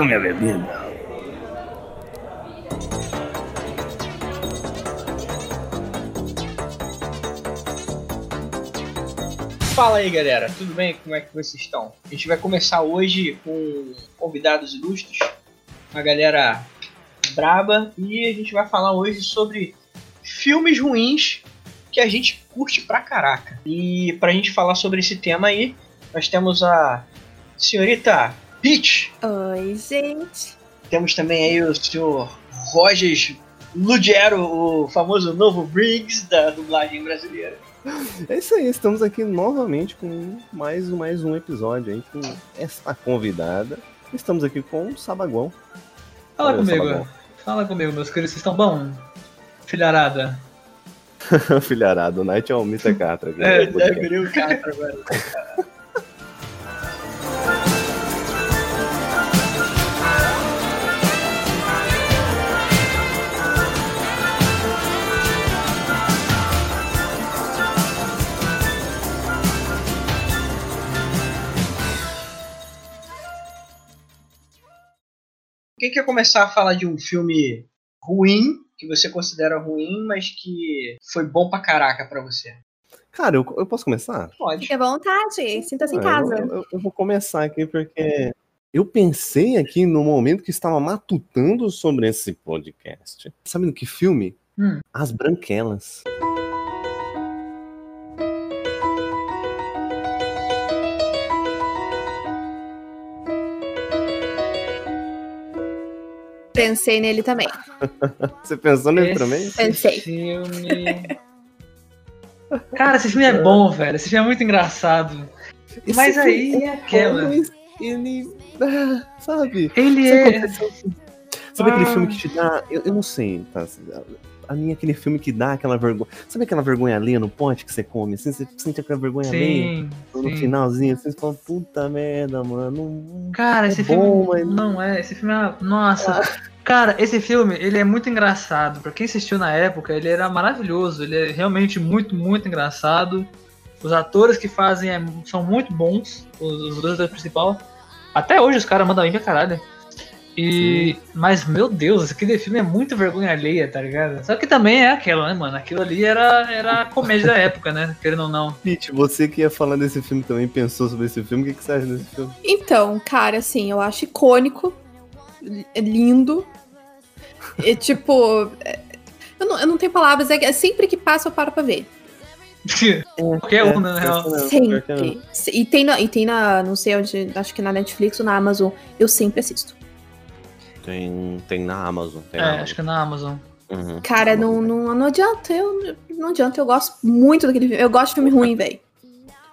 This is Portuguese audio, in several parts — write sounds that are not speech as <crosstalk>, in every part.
Com minha bebida. Fala aí, galera, tudo bem? Como é que vocês estão? A gente vai começar hoje com convidados ilustres, uma galera braba, e a gente vai falar hoje sobre filmes ruins que a gente curte pra caraca. E pra gente falar sobre esse tema aí, nós temos a senhorita Peach, Oi, gente. temos também aí o senhor Rogers Lugero, o famoso novo Briggs da dublagem brasileira. É isso aí, estamos aqui novamente com mais, mais um episódio aí com essa convidada. Estamos aqui com o Sabaguão. Fala Olha, comigo. Sabagão. Fala comigo, meus queridos. Vocês estão bom? Filharada. <laughs> Filharado, o Night é o Mr. Catra. aqui É, no podcast. deve virei o cara agora. <laughs> Quem quer começar a falar de um filme ruim, que você considera ruim, mas que foi bom pra caraca pra você? Cara, eu, eu posso começar? Pode. Fique à vontade. Sinta-se em Ah, casa. Eu, eu- eu vou começar aqui porque eu pensei aqui no momento que estava matutando sobre esse podcast. Sabe no que filme? Hum. As Branquelas. Pensei nele também. <laughs> Você pensou nele Esse também? Pensei. filme. Cara, esse filme é bom, velho. Esse filme é muito engraçado. Esse Mas aí é aquela. mas Ele. <laughs> sabe? Ele Sabe, é. aconteceu assim? Sabe aquele Ah. filme que te dá. Eu, eu não sei, tá? A minha é aquele filme que dá aquela vergonha. Sabe aquela vergonha alheia no pote que você come? Assim, você sente aquela vergonha Sim, no finalzinho, assim, você fala, puta merda, mano. Cara, É esse bom, filme mas- não é. Esse filme é. Nossa. <laughs> Cara, esse filme, ele é muito engraçado. Pra quem assistiu na época, ele era maravilhoso. Ele é realmente muito, muito engraçado. Os atores que fazem é- são muito bons. Os, os dois atores principais. Até hoje os caras mandam bem pra caralho. E. Mas, meu Deus, aquele filme é muito vergonha alheia, tá ligado? Só que também é aquilo, né, mano? Aquilo ali era, era a comédia da época, né? Querendo ou não. Pete, você que ia falar desse filme também, pensou sobre esse filme, o que, que você acha desse filme? Então, cara, assim, eu acho icônico, li- lindo. E <laughs> tipo. é- Eu não, eu não tenho palavras, é que sempre que passa eu paro pra ver. <laughs> Qualquer um, né, na real. É, Sempre. E tem, na, e tem na. Não sei onde, acho que na Netflix ou na Amazon. Eu sempre assisto. Tem, tem na Amazon. Tem É, na acho que é na Amazon. Amazon. Uhum. Cara, não, não, não adianta. Eu, não adianta. Eu gosto muito daquele filme. Eu gosto de filme ruim, velho.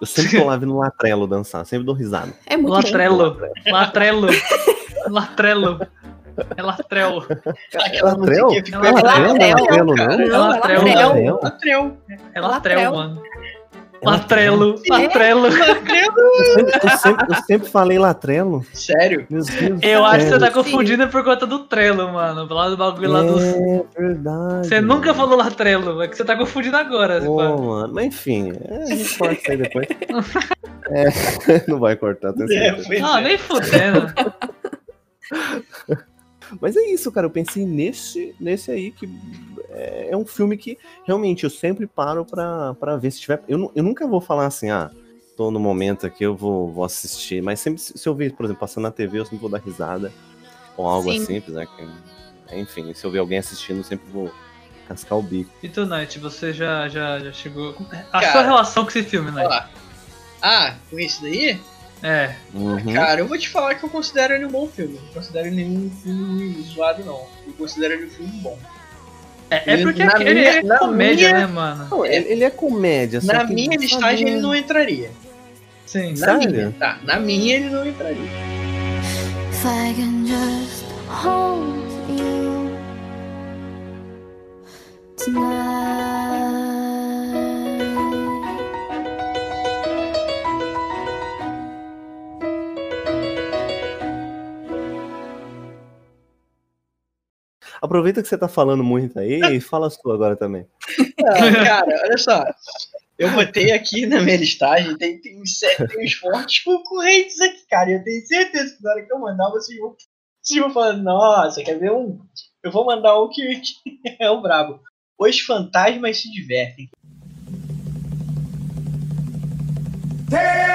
Eu sempre tô lá vendo Latrelo dançar, sempre dou risada. É muito bom. Latrelo. Latrelo. Latrelo. É Latrel. Aquela Latrell? musiquinha ficou É Latrell, Latrell, não é Latrelo, cara. não? É Não, Latrel, é Latrell. mano. Latrelo. É? Latrelo. Latrell. Eu sempre, eu sempre- eu sempre falei Latrelo. Sério? Eu acho que você tá confundindo por conta do Trello, mano. Lá do bagulho lá do. É verdade. Você nunca falou Latrelo, é que você tá confundindo agora. Pô, mano. Mas enfim, é, a gente corta isso aí depois. <laughs> É, <laughs> não vai cortar, tenho É, certeza. Ah, é. nem fudendo. <laughs> Mas é isso, cara. Eu pensei nesse, nesse aí que é, é um filme que realmente eu sempre paro pra, pra ver se tiver. Eu, eu nunca vou falar assim, ah, tô no momento aqui, eu vou, vou assistir. Mas sempre, se se eu ver, por exemplo, passando na TV, eu sempre vou dar risada. Ou algo Sim. assim, apesar que. Enfim, se eu ver alguém assistindo, eu sempre vou cascar o bico. E tu, Night, você já, já, já chegou. A Cara. sua relação com esse filme, Night? Ah, com isso daí? É. Uhum. Cara, eu vou te falar que eu considero ele um bom filme. Não considero ele nenhum filme zoado, não. Eu considero ele um filme bom. É, é porque Na ele minha- é na comédia, minha- né, mano? Não, ele, ele é comédia. Na minha listagem ele não entraria. Sim. Na Sério? minha, tá. Na minha ele não entraria. If I can just hold you tonight. Aproveita que você tá falando muito aí <laughs> e fala a sua agora também. Ah, cara, olha só. Eu botei aqui na minha listagem, tem, tem, tem uns fortes concorrentes aqui, cara. Eu tenho certeza que na hora que eu mandar, vocês vão Tipo, falando, nossa, quer ver um? Eu vou mandar um que, que <laughs> é o brabo. Os fantasmas se divertem. Daylight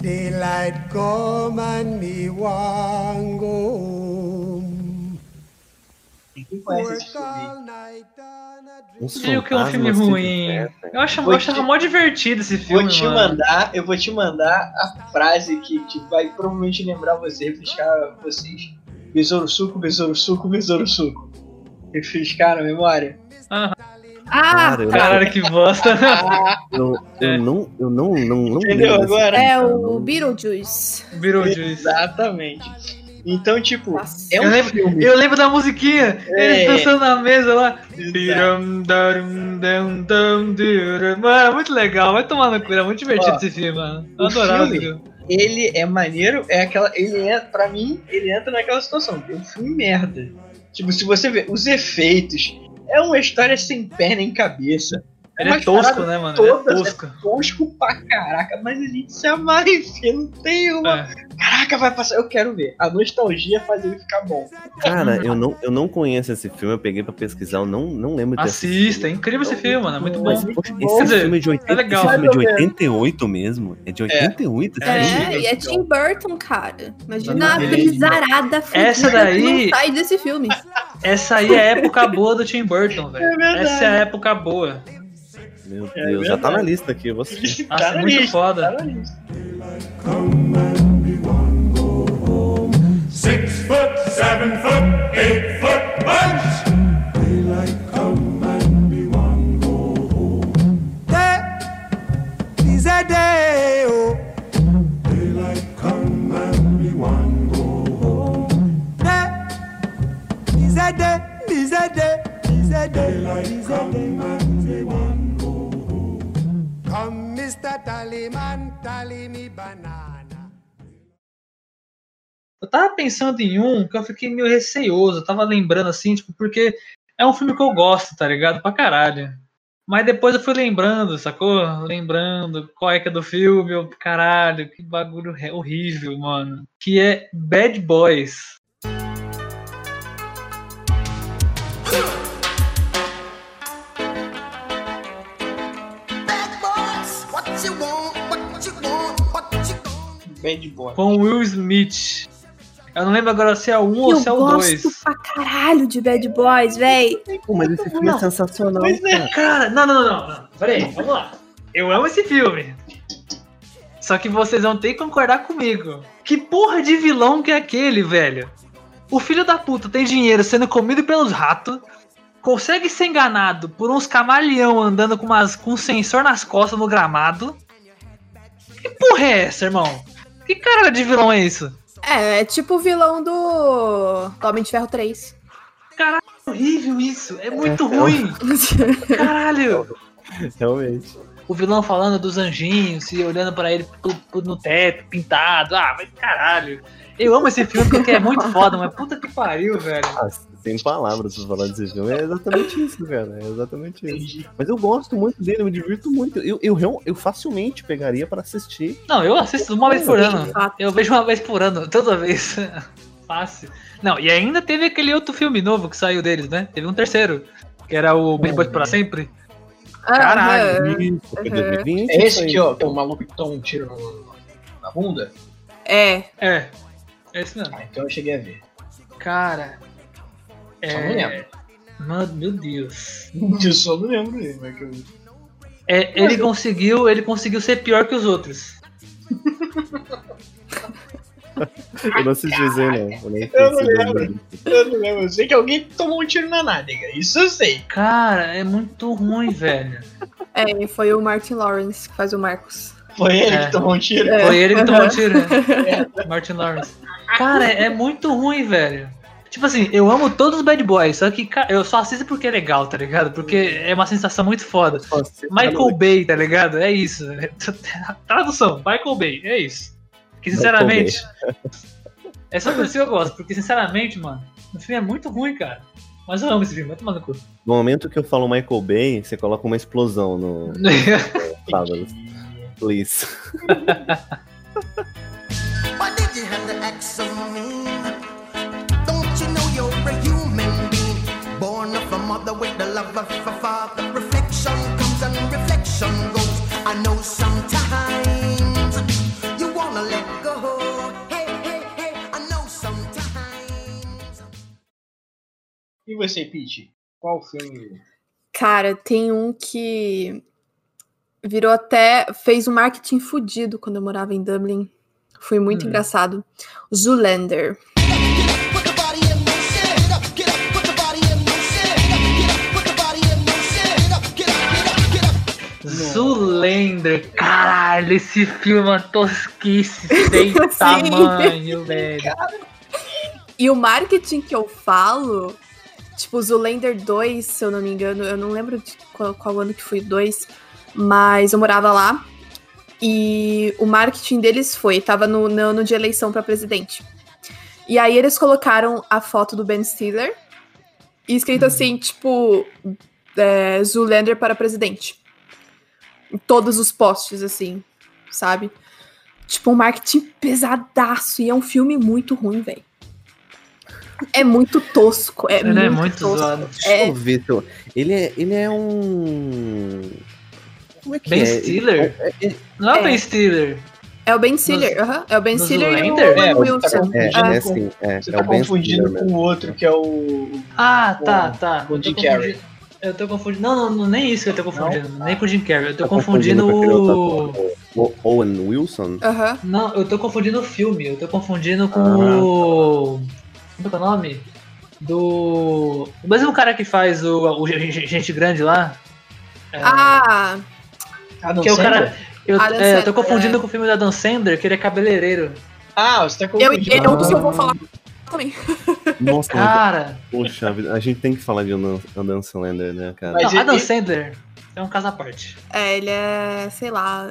Daylight come and me want go home. Work all night Viu que é um filme se ruim. divertem. Eu achava, eu achava te- mó divertido esse filme, Vou te mano. mandar, eu vou te mandar a frase que, que vai provavelmente lembrar você, refrescar vocês. Besouro suco, besouro suco, besouro suco. Refrescar a memória. Ah, Cara, Caralho, que bosta. <laughs> eu, eu É. não, eu não, não, não Entendeu agora? é o. Beetlejuice. Beetlejuice. Exatamente. Então, tipo, Nossa. é um Eu lembro, filme. eu lembro da musiquinha, É. eles dançando na mesa lá. Mano, é muito legal, vai tomar no cu, é muito divertido Ó, esse filme, mano. Eu adorava filme- esse filme. Ele é maneiro, é aquela. Ele é, pra mim, ele entra naquela situação. Um filme merda. Tipo, se você ver os efeitos, é uma história sem perna nem cabeça. Ele é tosco, né, mano? toda, é tosco. tosco pra caraca, mas a gente se amarra ver, não tem uma. É. Caraca, vai passar. Eu quero ver. A nostalgia faz ele ficar bom. Cara, eu não, eu não conheço esse filme, eu peguei pra pesquisar, eu não, não lembro de ter Assista, é incrível esse filme, mano. É muito bom. Mas, poxa, bom. esse Quer filme é de 80, é legal. esse filme é de Mais ou menos. 88 mesmo? É de 88 esse É, filme? É, e é Tim Burton, cara. Imagina Não, a ele- brisarada Essa daí- sai desse filme. Essa aí é a época boa do Tim Burton, velho. É. Essa é a época boa. Meu É Deus, já tá na lista aqui, vou assistir. Nossa, Tá na muito lista, foda. tá na lista. Six foot, seven foot, eight foot. Daylight come and go home. Day, day. Oh. Daylight come go home. Day, day, day, day, go home. Me banana. Eu tava pensando em um que eu fiquei meio receoso. Eu tava lembrando assim, tipo, porque é um filme que eu gosto, tá ligado? Pra caralho. Mas depois eu fui lembrando, sacou? Lembrando qual é que é do filme, eu, caralho, que bagulho horrível, mano. Que é Bad Boys. Bad boy. Com Will Smith. Eu não lembro agora se é o 1 ou eu se é o gosto 2. pra caralho de Bad Boys, véi. Pô, mas esse filme é sensacional, Pois é. cara. Cara, não, não, não, não. Peraí, vamos lá. Eu amo esse filme. Só que vocês vão ter que concordar comigo. Que porra de vilão que é aquele, velho? O filho da puta tem dinheiro sendo comido pelos ratos, consegue ser enganado por uns camaleão andando com, umas, com um sensor nas costas no gramado. Que porra é essa, irmão? Que cara de vilão é isso? É, é tipo o vilão do do Homem de Ferro 3. Caralho, é horrível isso. É muito É, é ruim. Caralho. <laughs> Realmente. o vilão falando dos anjinhos e olhando pra ele no teto, pintado. Ah, mas caralho. Eu amo esse filme porque é muito foda, mas puta que pariu, velho. Ah, sem palavras pra falar desse filme. É exatamente isso, cara. É exatamente isso. Mas eu gosto muito dele, eu me divirto muito. Eu, eu, eu facilmente pegaria pra assistir. Não, eu assisto uma vez por ano. Eu vejo uma vez por ano, toda vez. <laughs> Fácil. Não, e ainda teve aquele outro filme novo que saiu deles, né? Teve um terceiro, que era o Bad Boys pra sempre. Caralho. Isso, foi 2020. É esse aqui, ó, que é o maluco que toma um tiro na bunda? É. É. É esse mesmo. Ah, então eu cheguei a ver. Cara. Só não É. lembro. Mano, meu Deus. <laughs> Eu só não lembro dele, mas que eu... É, ele conseguiu, ele conseguiu ser pior que os outros. Eu não sei dizer, não. Eu não, Eu não lembro. eu não lembro. Eu sei que alguém tomou um tiro na nádega. Isso eu sei. Cara, é muito ruim, velho. É, e foi o Martin Lawrence que faz o Marcos. Foi ele É. que tomou um tiro. É. Foi ele que tomou um tiro, né? <laughs> Martin Lawrence. Cara, é muito ruim, velho. Tipo assim, eu amo todos os bad boys, só que ca- eu só assisto porque é legal, tá ligado? Porque é uma sensação muito foda. Michael Bay, tá ligado? É isso. <laughs> Tradução, Michael Bay, é isso. Que sinceramente. É só por isso que eu gosto, porque sinceramente, mano, o filme é muito ruim, cara. Mas eu amo esse filme, vai tomar no cu. No momento que eu falo Michael Bay, você coloca uma explosão no. <laughs> Please. Why did you have to act so mean? Born of a mother with the love of a father. Reflection comes and reflection goes. I know sometimes you wanna let go. Hey, hey, hey, I know sometimes. E você, Pete? Qual filme? Cara, tem um que virou até. fez um marketing fudido quando eu morava em Dublin. Foi muito Hum. engraçado. Zoolander. Zoolander, caralho, esse filme é tosquice <laughs> sem tamanho, velho. E o marketing que eu falo, tipo, Zoolander 2, se eu não me engano, eu não lembro de qual, qual ano que foi o 2, mas eu morava lá. E o marketing deles foi, tava no, no ano de eleição pra presidente. E aí eles colocaram a foto do Ben Stiller e escrito assim, tipo, é, Zoolander para presidente. Em todos os posts, assim, sabe? Tipo, um marketing pesadaço. E é um filme muito ruim, velho. É muito tosco. É Ele muito é muito tosco. zoado. Deixa É. eu ver se eu... Ele é, ele é um. Como é que Ben é? Stiller? É, é, Não é o É. Ben Stiller. É o Ben Stiller, aham. É o Ben Stiller e o É, você tá Wilson. é, é, sim, é, Você é tá o Ben confundindo com o outro, que é o. Ah, tá, Com- tá. tô Jim Carrey. Confundindo- Eu tô confundindo. Não, não, não, nem isso que eu tô confundindo. Nem com o Jim Carrey. Eu tô Tá confundindo outro o. o Owen Wilson? Aham. Não, eu tô confundindo o filme. Eu tô confundindo com Ah. o. Como é que é o nome? Do. O mesmo cara que faz o, o <laughs> Gente Grande lá. É, Ah, Adam que é o cara. Eu, é, eu tô confundindo é. com o filme da Dan Sandler, que ele é cabeleireiro. Ah, você tá eu, confundindo. é um dos que eu vou falar também. Nossa, mas- Cara, poxa, a gente tem que falar de Adam Sandler, né, cara? Mas não, Adam Sandler é um caso à parte. É, ele é, sei lá.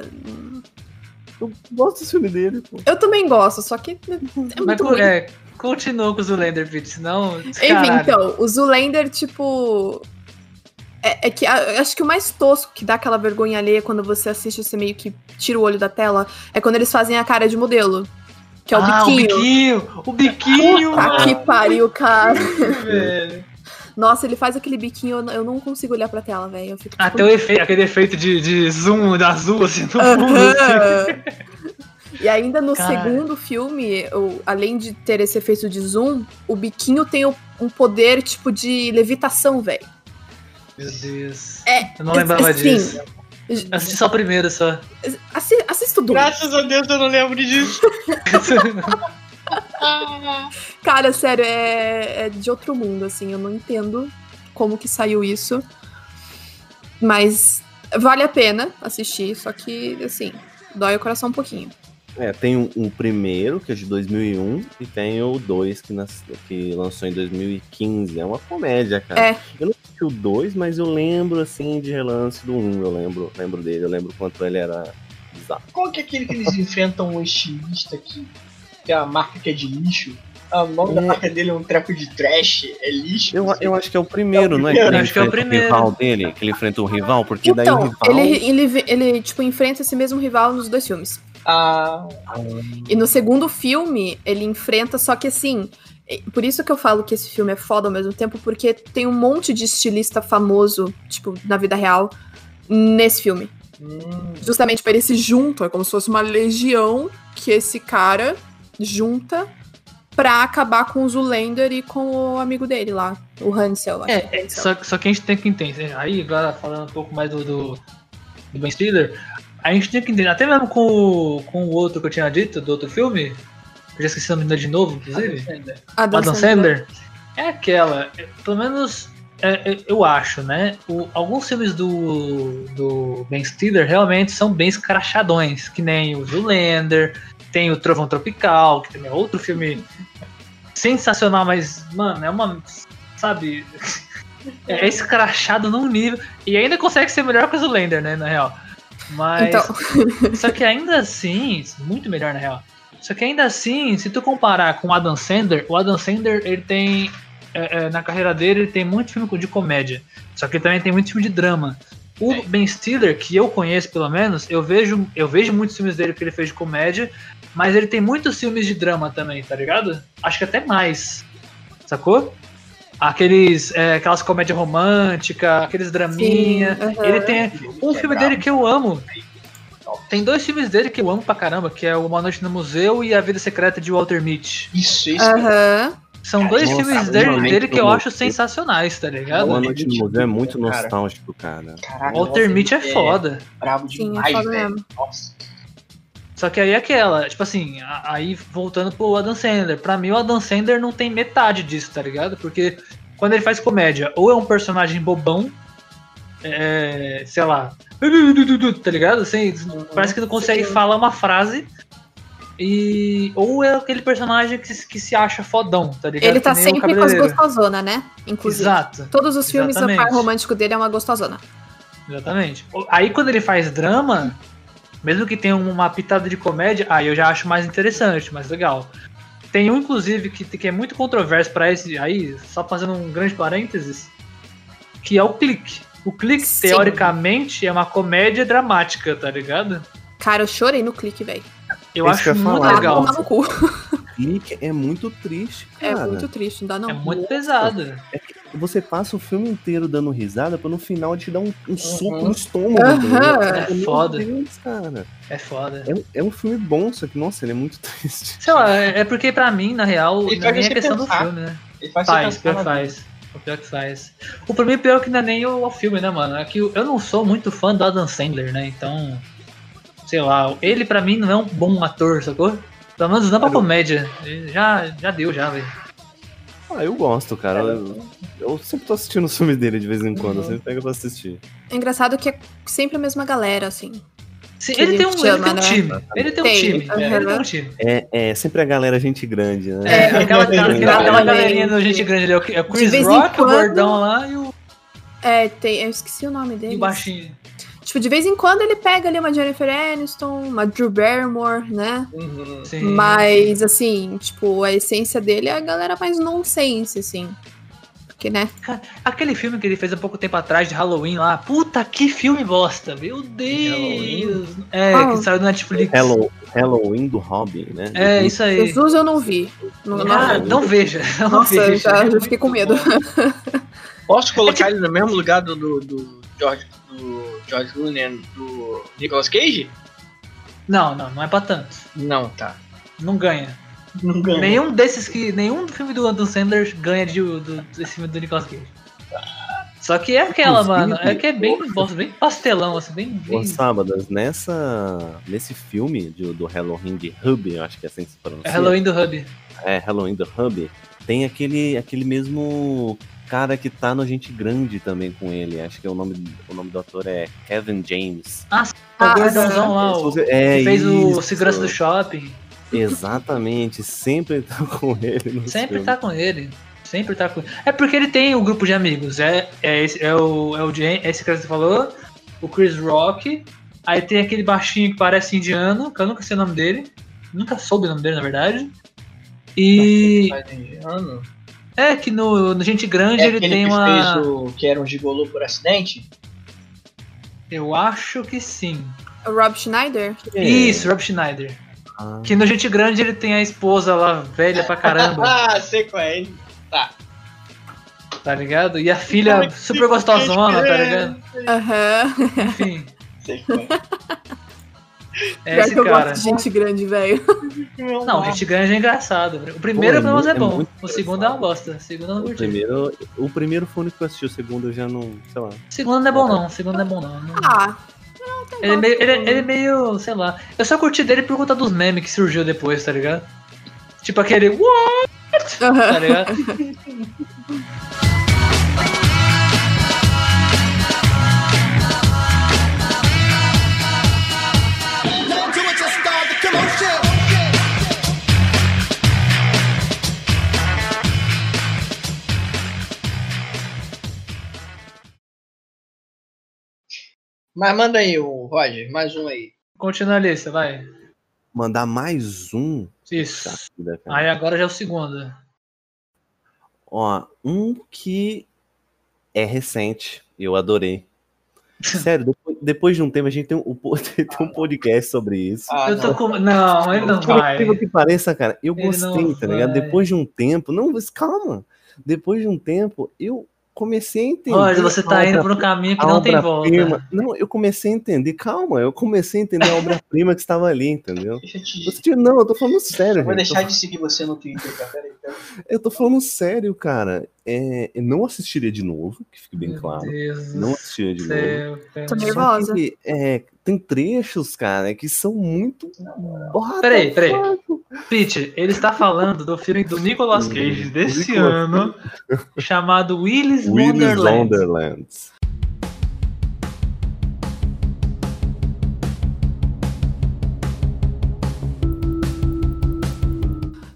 Eu gosto desse filme dele, pô. Eu também gosto, só que é Mas muito co- ruim. é, continua com o Zoolander, Pete, senão. Enfim, então, o Zoolander, tipo. É, é que acho que o mais tosco que dá aquela vergonha alheia quando você assiste, você meio que tira o olho da tela, é quando eles fazem a cara de modelo. Que é o ah, biquinho. o biquinho! O biquinho! Puta que pariu, cara. velho. Nossa, ele faz aquele biquinho, eu- não consigo olhar pra tela, velho. Eu fico. Até o efeito, aquele efeito de, de zoom da azul, assim, no fundo. assim. Aham. E ainda no Cara. segundo filme, o- além de ter esse efeito de zoom, o biquinho tem o- um poder tipo de levitação, velho. Meu Deus. É, Eu não lembrava assim, disso. Assisti só o primeiro só. Assi assista o dois. Graças a Deus eu não lembro disso. <laughs> Cara, sério, é, é de outro mundo, assim. Eu não entendo como que saiu isso. Mas vale a pena assistir, só que, assim, dói o coração um pouquinho. É, tem um, um primeiro, que é de 2001, e tem o dois, que, nas- que lançou em 2015. É uma comédia, cara. É. Eu não assisti o dois, mas eu lembro, assim, de relance do um. Eu lembro, lembro dele, eu lembro quanto ele era bizarro. Qual que é aquele que eles enfrentam um estilista aqui? Que é a marca que é de lixo. Ah, o nome da É. marca dele é um treco de trash, é lixo. Eu, eu acho que é o primeiro, É o não é? primeiro, que ele acho que é o enfrenta primeiro. rival dele, que ele enfrenta o rival, porque daí o Então, rival... ele, ele, ele, tipo, enfrenta esse mesmo rival nos dois filmes. Ah, E no segundo filme, ele enfrenta, só que assim. Por isso que eu falo que esse filme é foda ao mesmo tempo, porque tem um monte de estilista famoso, tipo, na vida real, nesse filme. hum, Justamente pra eles se juntam, é como se fosse uma legião que esse cara junta pra acabar com o Zoolander e com o amigo dele lá, o Hansel. acho que É, é, Hansel. só, só que a gente tem que entender. Aí, agora falando um pouco mais do, do, do Ben Stiller, a gente tem que entender, até mesmo com, o- com o outro que eu tinha dito, do outro filme, que eu já esqueci o nome dele de novo, inclusive. Adam Adam Sandler. Sandler é aquela, é, pelo menos é, é, eu acho, né? O- alguns filmes do, do Ben Stiller realmente são bem escrachadões, que nem o Zoolander, tem o Trovão Tropical, que também é outro filme sensacional, mas, mano, é uma. Sabe? <laughs> É escrachado num nível. E ainda consegue ser melhor que o Zoolander, né? Na real. Mas. Então, <laughs> Só que ainda assim, muito melhor na real. Só que ainda assim, se tu comparar com o Adam Sandler, o Adam Sandler, ele tem. é, é, na carreira dele, ele tem muito filme de comédia. Só que ele também tem muito filme de drama. O Ben Stiller, que eu conheço pelo menos, eu vejo, eu vejo muitos filmes dele que ele fez de comédia, mas ele tem muitos filmes de drama também, tá ligado? Acho que até mais. Sacou? Aqueles, é, aquelas comédias românticas, aqueles draminha. Sim. Ele tem um é filme dele que eu amo. Tem dois filmes dele que eu amo pra caramba, que é o Uma Noite no Museu e A Vida Secreta de Walter Mitty. Isso, isso. Aham. São dois Nossa, filmes dele, dele que eu Museu. acho sensacionais, tá ligado? Uma Noite no Museu é muito Cara. nostálgico, cara. Caraca, Walter Mitty é foda. brabo Sim, é demais, foda velho. mesmo. Nossa. Só que aí é aquela, tipo assim, aí voltando pro Adam Sandler. Pra mim, o Adam Sandler não tem metade disso, tá ligado? Porque quando ele faz comédia, ou é um personagem bobão, é, sei lá, tá ligado? Assim, parece que não consegue falar uma frase. E, ou é aquele personagem que, se- que se acha fodão, tá ligado? Ele tá sempre com as gostosonas, né? Inclusive. Exato. Todos os filmes, o par Exatamente. romântico dele é uma gostosona. Exatamente. Aí quando ele faz drama, mesmo que tenha uma pitada de comédia, aí eu já acho mais interessante, mais legal. Tem um, inclusive, que, que é muito controverso pra esse aí, só fazendo um grande parênteses, que é o Clique. O Clique, Sim. teoricamente, é uma comédia dramática, tá ligado? Cara, eu chorei no clique, velho. Eu É isso acho eu muito falar. Legal. Clique é muito triste, É cara. muito triste, não dá não. É muito pesado. Você passa o filme inteiro dando risada pra no final te dar um, um soco Uhum. no estômago. Entendeu? É foda. Deus, cara. É foda. É, um- é um filme bom, só que, nossa, ele é muito <laughs> triste. Sei lá, é é porque pra mim, na real, Ele não é nem a questão do filme, né? Ele faz, Faz, pior faz. O pior que faz. O mim, pior que não é nem o, o filme, né, mano? É que eu não sou muito fã do Adam Sandler, né? Então, sei lá, ele pra mim não é um bom ator, sacou? Pelo menos não pra comédia. Já, já deu, já, velho. Ah, eu gosto, cara. Eu, eu sempre tô assistindo os filmes dele de vez em quando, eu sempre pego pra assistir. É engraçado que é sempre a mesma galera, assim. Sim, ele, ele tem um, ele chama, tem um né? time. Ele tem um Tem, time. aham. Ele tem um time. É, é sempre a galera gente grande, né? É, aquela, aquela, <laughs> aquela galerinha do Gente Grande ali. é o- É o De Chris vez em Rock, o quando- gordão lá e o, É, tem. Eu esqueci o nome e dele. o baixinho. Tipo, de vez em quando ele pega ali uma Jennifer Aniston, uma Drew Barrymore, né? Uhum. Sim. Mas, assim, tipo, a essência dele é a galera mais nonsense, assim. Porque, né? Aquele filme que ele fez há pouco tempo atrás de Halloween lá. Puta que filme bosta! Meu? Deus! É, Ah. que saiu do Netflix. Hello, Halloween do Robin, né? É, isso aí. Jesus eu não vi. Não, não- Ah, não veja. <laughs> Não Nossa, eu veja. já, É já fiquei com medo. Posso <laughs> colocar É ele no mesmo lugar do, do, do George, do George Clooney e do Nicolas Cage? Não, não, não é pra tanto. Não, tá. Não ganha. Não ganha. Nenhum desses que. Nenhum filme do Adam Sandler ganha de, do, desse filme do Nicolas Cage. Só que é aquela, Inclusive, mano. É que é bem, bem pastelão, assim, bem. Ô, bem Sábadas, nessa, nesse filme de- do Halloween de Hub, eu acho que é assim que se pronuncia. é Halloween do Hub. É, Halloween do Hub. Tem aquele, aquele mesmo cara que tá no Gente Grande também com ele. Acho que é o nome, o nome do ator é Kevin James. É o Ah, gordãozão lá, o, É que fez o isso. segurança do shopping. Exatamente, sempre tá <laughs> com ele Sempre filme. tá com ele. Sempre tá com É porque ele tem o grupo de amigos. É, é, esse, é o, é o Jane, esse cara que você falou, o Chris Rock. Aí tem aquele baixinho que parece indiano, que eu nunca sei o nome dele. Nunca soube o nome dele, na verdade. E. Indiano. É que no, no Gente Grande É ele tem que uma. fez o que era um gigolô por acidente? Eu acho que sim. O Rob Schneider? É. Isso, Rob Schneider. Ah, Que no Gente Grande ele tem a esposa lá, velha pra caramba, <laughs> Ah, sei qual é. tá ligado? E a filha super gostosona, tá ligado? Aham. Enfim, Sei qual é. É esse que eu cara. gosto de gente grande, velho. <laughs> Não, Gente Grande é engraçado. O primeiro é pelo menos é é bom. o segundo é uma bosta. O segundo eu não o, curti. primeiro, o primeiro foi o único que eu assisti, o segundo eu já não. sei lá. O segundo não é bom não. O segundo não é bom não. Não- Ah, Ele é, meio, ele, é- ele é meio, sei lá. Eu só curti dele por conta dos memes que surgiu depois, tá ligado? Tipo aquele What? Tá ligado? <laughs> Mas manda aí, o Roger, mais um aí. Continua a lista, vai. mandar mais um. Isso. Vida. Aí agora já é o segundo. Ó, um que é recente, eu adorei. <laughs> Sério, depois, depois de um tempo a gente tem um, <laughs> tem um podcast sobre isso. Ah, eu tô não. com. Não, ele não Por vai. que pareça, cara, eu Ele gostei, tá ligado? vai. Depois de um tempo, não, mas calma. Depois de um tempo, eu comecei a entender. Roger, você tá a indo por um caminho que não tem volta. Não, eu comecei a entender, calma, eu comecei a entender a obra-prima que estava ali, entendeu? Deixa eu te Você, não, eu tô falando sério, Eu vou gente. deixar de seguir você no Twitter, cara. Peraí, peraí. Eu tô falando sério, cara. É, eu não assistiria de novo, que fique bem Meu claro. Deus Não assistiria de novo. Tô nervosa. que, é, tem trechos, cara, que são muito. Peraí, peraí. Pete, ele está falando do filme do Nicolas Cage desse Nicolas ano, chamado Willy's Willy's Wonderland. Wonderland.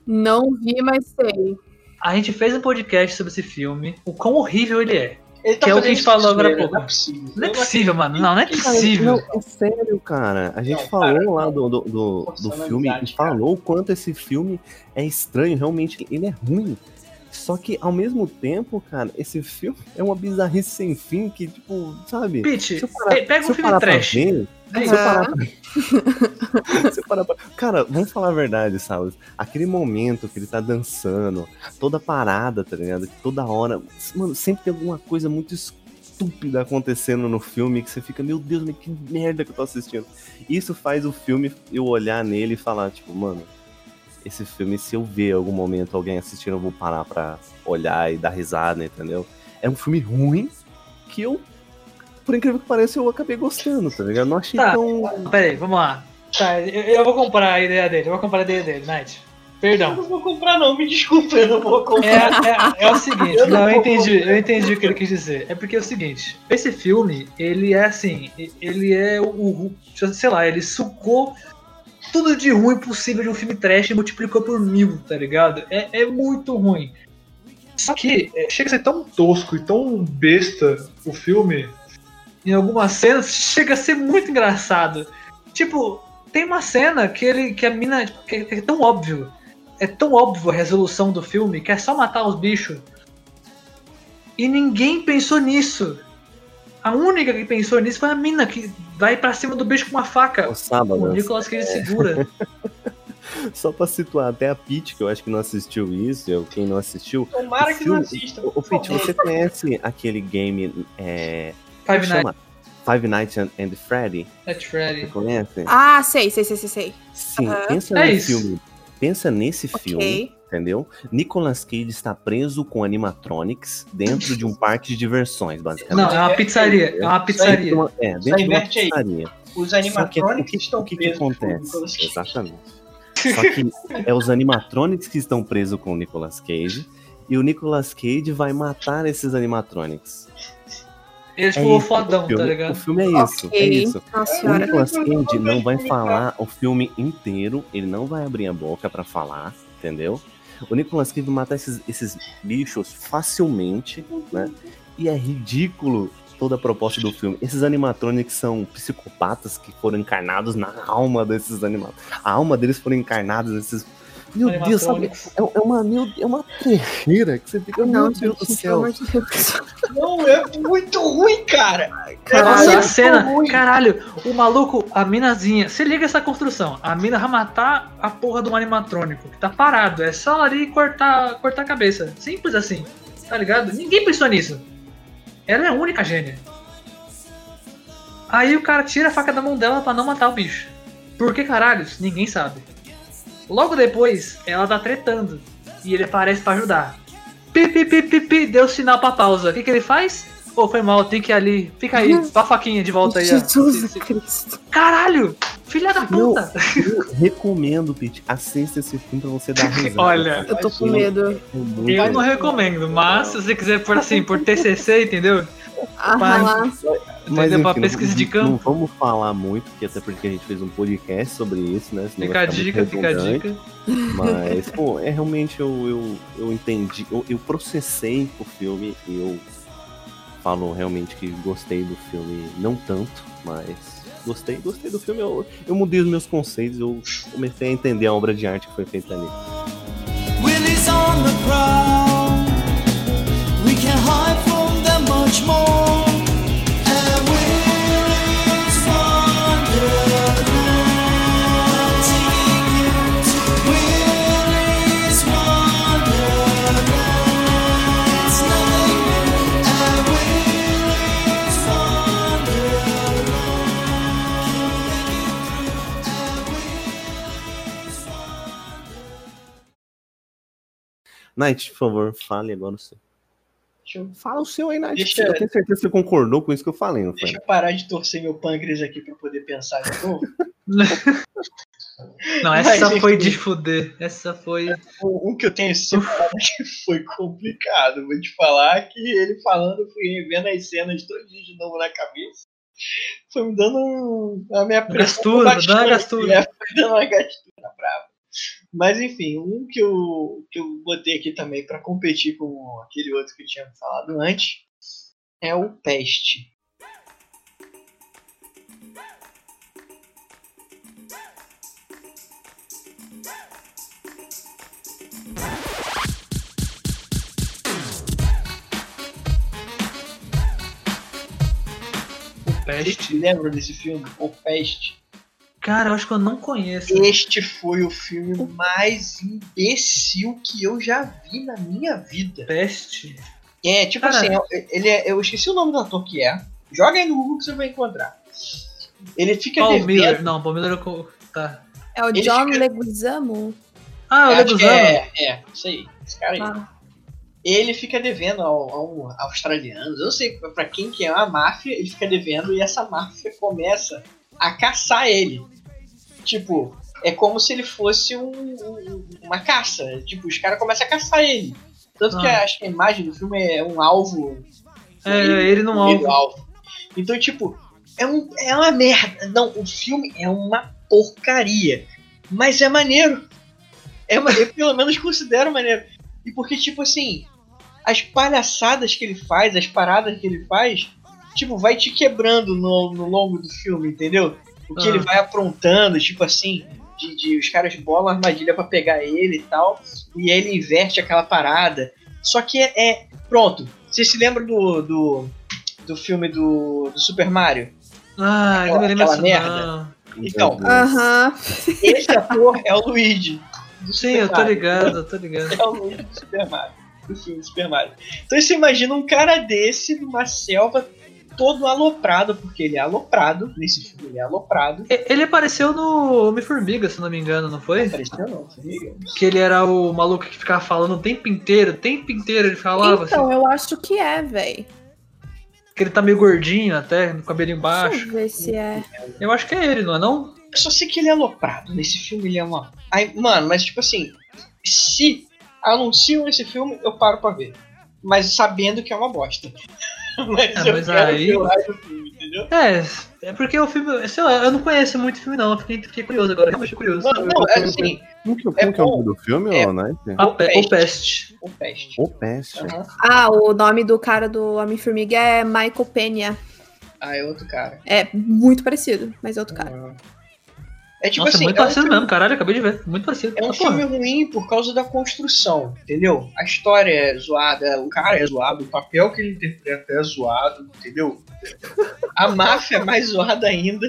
Não vi, mas sei. A gente fez um podcast sobre esse filme, o quão horrível ele é. Ele tá Que é o que a gente falou agora pouco. Não é possível. Não é Eu possível, mano. Não, não é Cara, possível. não, é sério, cara. A gente Não, falou cara, lá do, do, do, do filme amizade, e falou o quanto esse filme é estranho, realmente, ele é ruim. Só que, ao mesmo tempo, cara, esse filme é uma bizarrice sem fim que, tipo, sabe? Pete, pega se um filme trash. ver, Aí, Se eu parar Aham. pra- <laughs> Se eu parar pra- Cara, vamos falar a verdade, Salas. Aquele momento que ele tá dançando, toda parada, tá ligado? Que toda hora. Mano, sempre tem alguma coisa muito estúpida acontecendo no filme que você fica, meu Deus, mas que merda que eu tô assistindo. Isso faz o filme eu olhar nele e falar, tipo, mano, esse filme, se eu ver em algum momento alguém assistindo, eu vou parar pra olhar e dar risada, entendeu? É um filme ruim que eu. Por incrível que pareça, eu acabei gostando, tá ligado? Não achei Tá. tão. Peraí, vamos lá. Tá, eu, eu vou comprar a ideia dele. Eu vou comprar a ideia dele, Night. Eu Perdão. não vou comprar, não. Me desculpa, eu não vou É, comprar. é, é o seguinte, Eu não não, eu entendi, eu entendi o que ele quis dizer. É porque é o seguinte, esse filme, ele é assim, ele é o, o sei lá, ele sucou tudo de ruim possível de um filme trash e multiplicou por mil, tá ligado? É, é muito ruim. Só que é, chega a ser tão tosco e tão besta o filme, em algumas cenas, chega a ser muito engraçado. Tipo, tem uma cena que ele que a mina que é, é tão óbvio é tão óbvio a resolução do filme que é só matar os bichos. E ninguém pensou nisso. A única que pensou nisso foi a mina que vai pra cima do bicho com uma faca. O sábado. O Nicolas Cage segura. <laughs> Só pra situar até a Pete, que eu acho que não assistiu isso, eu, quem não assistiu. Tomara o que não assista. Ô, Pete, você conhece aquele game. É, Five Nights Five Nights and, and Freddy? at Você Freddy. conhece? Ah, sei, sei, sei, sei, sei. Sim, aham. pensa É no isso. filme. Pensa nesse filme, Ok. entendeu? Nicolas Cage está preso com animatronics dentro de um <laughs> parque de diversões, basicamente. Não, é uma pizzaria. É uma Dentro de pizzaria. uma, é, dentro de uma inverte aí. pizzaria. Os que o animatronics que, estão o que, que presos com o acontece? Nicolas Cage. Exatamente. Só que é os animatronics que estão presos com o Nicolas Cage e o Nicolas Cage vai matar esses animatronics. Ele É ficou isso, fodão, o tá filme, ligado? O filme é isso, é Ok. isso. Nossa O. Nicolas Cage não vai falar o filme inteiro, ele não vai abrir a boca pra falar, entendeu? O Nicolas Cage vai matar esses, esses bichos facilmente, né? E é ridículo toda a proposta do filme. Esses animatronics são psicopatas que foram encarnados na alma desses animatronics. A alma deles foram encarnadas nesses. Meu Deus, sabe? É, é uma, meu, é uma trecheira que você fica, meu Não, Deus gente, do céu. Deus. Não, é muito ruim, cara. Nossa, muito a cena, ruim. caralho, o maluco, a minazinha, se liga essa construção, a mina vai matar a porra do animatrônico, que tá parado, é só ali cortar, cortar a cabeça, simples assim, tá ligado? Ninguém pensou nisso, ela é a única gênia. Aí o cara tira a faca da mão dela pra não matar o bicho. Por que caralhos? Ninguém sabe. Logo depois, ela tá tretando, e ele aparece pra ajudar. Pi, pi, pi, pi, pi, deu sinal pra pausa. O que que ele faz? Pô, foi mal, tem que ir ali. Fica aí, com a faquinha de volta aí. Jesus Cristo. Caralho! Filha da puta! Eu recomendo, Pete, assista esse filme pra você dar risada. <laughs> Olha, Eu tô com medo. Eu não recomendo, mas se você quiser por assim, por TCC, entendeu? Ah, Vai. Mas? Pra enfim, pesquisa não, de campo. Não vamos falar muito, porque até porque a gente fez um podcast sobre isso, né? senão Fica a dica, fica a dica. Mas, pô, é realmente eu, eu, eu entendi, eu, eu processei o filme e eu falo realmente que gostei do filme, não tanto, mas Gostei, gostei do filme. Eu, eu mudei os meus conceitos, eu comecei a entender a obra de arte que foi feita ali. Willie's on the prowl. We can hide from them much more. Night, por favor, fale agora o seu. Deixa eu, Fala o seu aí, Night. Deixa- Eu tenho certeza que você concordou com isso que eu falei, não foi? deixa eu parar de torcer meu pâncreas aqui pra poder pensar de novo. <laughs> Não, essa Mas, foi enfim. de fuder. Essa foi. Um um que eu tenho separado que <laughs> foi complicado. Vou te falar que ele falando, eu fui revendo as cenas todos de novo na cabeça. Foi me dando um, a minha pressão. Gastura, dá uma gastura. é, foi dando uma gastura brava. Mas enfim, um que eu, que eu botei aqui também pra competir com aquele outro que eu tinha falado antes é o Peste. O Vocês Peste. lembram desse filme? O Peste. Cara, eu acho que eu não conheço. Este foi o filme mais imbecil que eu já vi na minha vida. Peste. É, tipo Cara. assim, ele é, eu esqueci o nome do ator que é. Joga aí no Google que você vai encontrar. Ele fica Paul devendo. Miller. Não, Paul Miller. eu Tá. É o Ele John fica- Leguizamo? Ah, o que Leguzano. é, é, isso aí, esse cara aí. Ah, Ele fica devendo ao, ao australianos. Eu não sei pra quem que é uma máfia, ele fica devendo e essa máfia começa a caçar ele. Tipo, é como se ele fosse um- um- uma caça. Tipo, os caras começam a caçar ele. Tanto que Ah. acho que a imagem do filme é um alvo. É, ele não meio alvo. alvo. Então, tipo, é, um, é uma merda. Não, o filme é uma porcaria. Mas é maneiro. É, ma- eu pelo menos considero maneiro. E porque, tipo assim, as palhaçadas que ele faz, as paradas que ele faz, tipo, vai te quebrando no, no longo do filme, entendeu? O que Ah. ele vai aprontando, tipo assim, de, de os caras bolam armadilha pra pegar ele e tal, e aí ele inverte aquela parada. Só que é. é- pronto. Você se lembra do, do, do filme do, do Super Mario? Ah, eu não me lembro Aquela merda. não. Então, Aham. esse ator é o Luigi. Sim, Super eu tô Mario. ligado, eu tô ligado. É o Luigi do Super Mario. Do filme do Super Mario. Então você imagina um cara desse numa selva todo aloprado, porque ele é aloprado. Nesse filme ele é aloprado. E- Ele apareceu no Homem-Formiga, se não me engano, não foi? Apareceu não, amiga? Que ele era o maluco que ficava falando o tempo inteiro, o tempo inteiro ele falava Então, assim. eu acho que é, véi. Que ele tá meio gordinho até, com o cabelinho Deixa baixo. eu ver se é. Eu acho que é ele, não é não? Eu só sei que ele é aloprado. Nesse filme ele é uma. Aí, mano, mas tipo assim, se anunciam esse filme, eu paro pra ver. Mas sabendo que é uma bosta. <laughs> mas Ah, eu mas quero aí- o filme, entendeu? É, é porque o filme, sei lá, eu não conheço muito filme não, eu fiquei, fiquei curioso agora, realmente curioso. Mano, não, é assim, Como que, É é o nome do filme, É. ô, Night? A pe- Peste. o Peste. o peste. O Peste. Aham. Ah, o nome do cara do Homem-Formiga é Michael Penha. Ah, é outro cara. É muito parecido, mas é outro cara. É tipo Nossa, assim, muito é um parecido filme- mesmo, caralho, acabei de ver. Muito parecido. É um Ah, porra. filme ruim por causa da construção, entendeu? A história é zoada, o cara é zoado, o papel que ele interpreta é zoado, entendeu? A máfia é mais zoada ainda.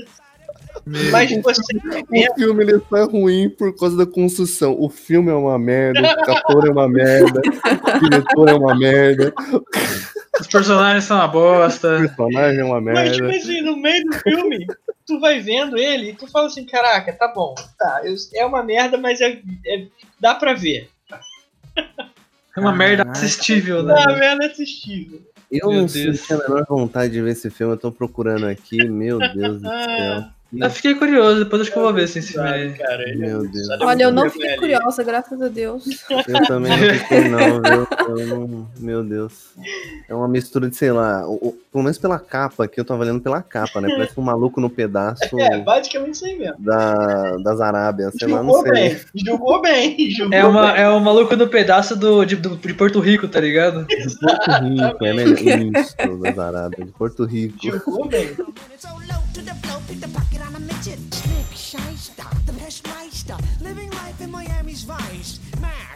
Mas você O filme ele só é ruim por causa da construção. O filme é uma merda, o <laughs> ator é uma merda, o diretor é uma merda, <laughs> Os personagens são uma o bosta. personagem é uma Mas, tipo merda. assim, no meio do filme, tu vai vendo ele e tu fala assim, caraca, tá bom, tá, eu- é uma merda, mas é, é- dá pra ver. É uma merda assistível, É né? uma merda assistível. Eu Meu não Deus. senti a menor vontade de ver esse filme, eu tô procurando aqui, meu Deus do <laughs> céu. Eu fiquei curioso, depois acho que eu vou ver assim, esse filme. Cara, ele é Meu Deus. Olha, eu não fiquei curiosa, graças a Deus. Eu também não fiquei, não, viu? Eu não- Meu Deus. É uma mistura de, sei lá, o- pelo menos pela capa, que eu tô avaliando pela capa, né? Parece um maluco no pedaço É, basicamente isso aí mesmo. da, das Arábias, sei lá, não sei. bem, julgou bem, <laughs> julgou É, uma, bem. é um maluco no pedaço do, de, do- de Porto Rico, tá ligado? De Porto Rico, é melhor. Isso, das Arábias, de Porto Rico. Julgou bem. A midget. Shyster, the best meister. Living life in Miami's vice.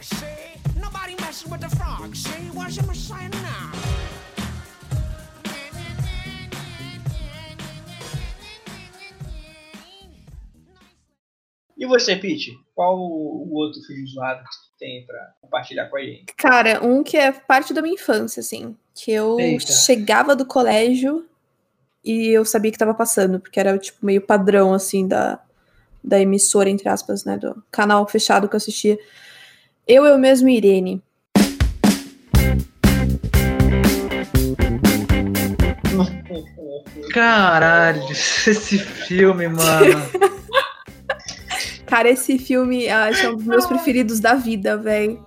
See? Nobody messes with the frog, see? Where's your messiah now? E você, Pete? Qual o o outro filme zoado que tu tem pra compartilhar com a gente? Cara, um que é parte da minha infância, assim. Que eu Eita. chegava do colégio e eu sabia que tava passando, porque era, tipo, meio padrão, assim, da, da emissora, entre aspas, né? Do canal fechado que eu assistia. Eu, eu mesmo e Irene. Caralho, esse filme, mano. <laughs> Cara, esse filme acho um dos meus preferidos da vida, velho.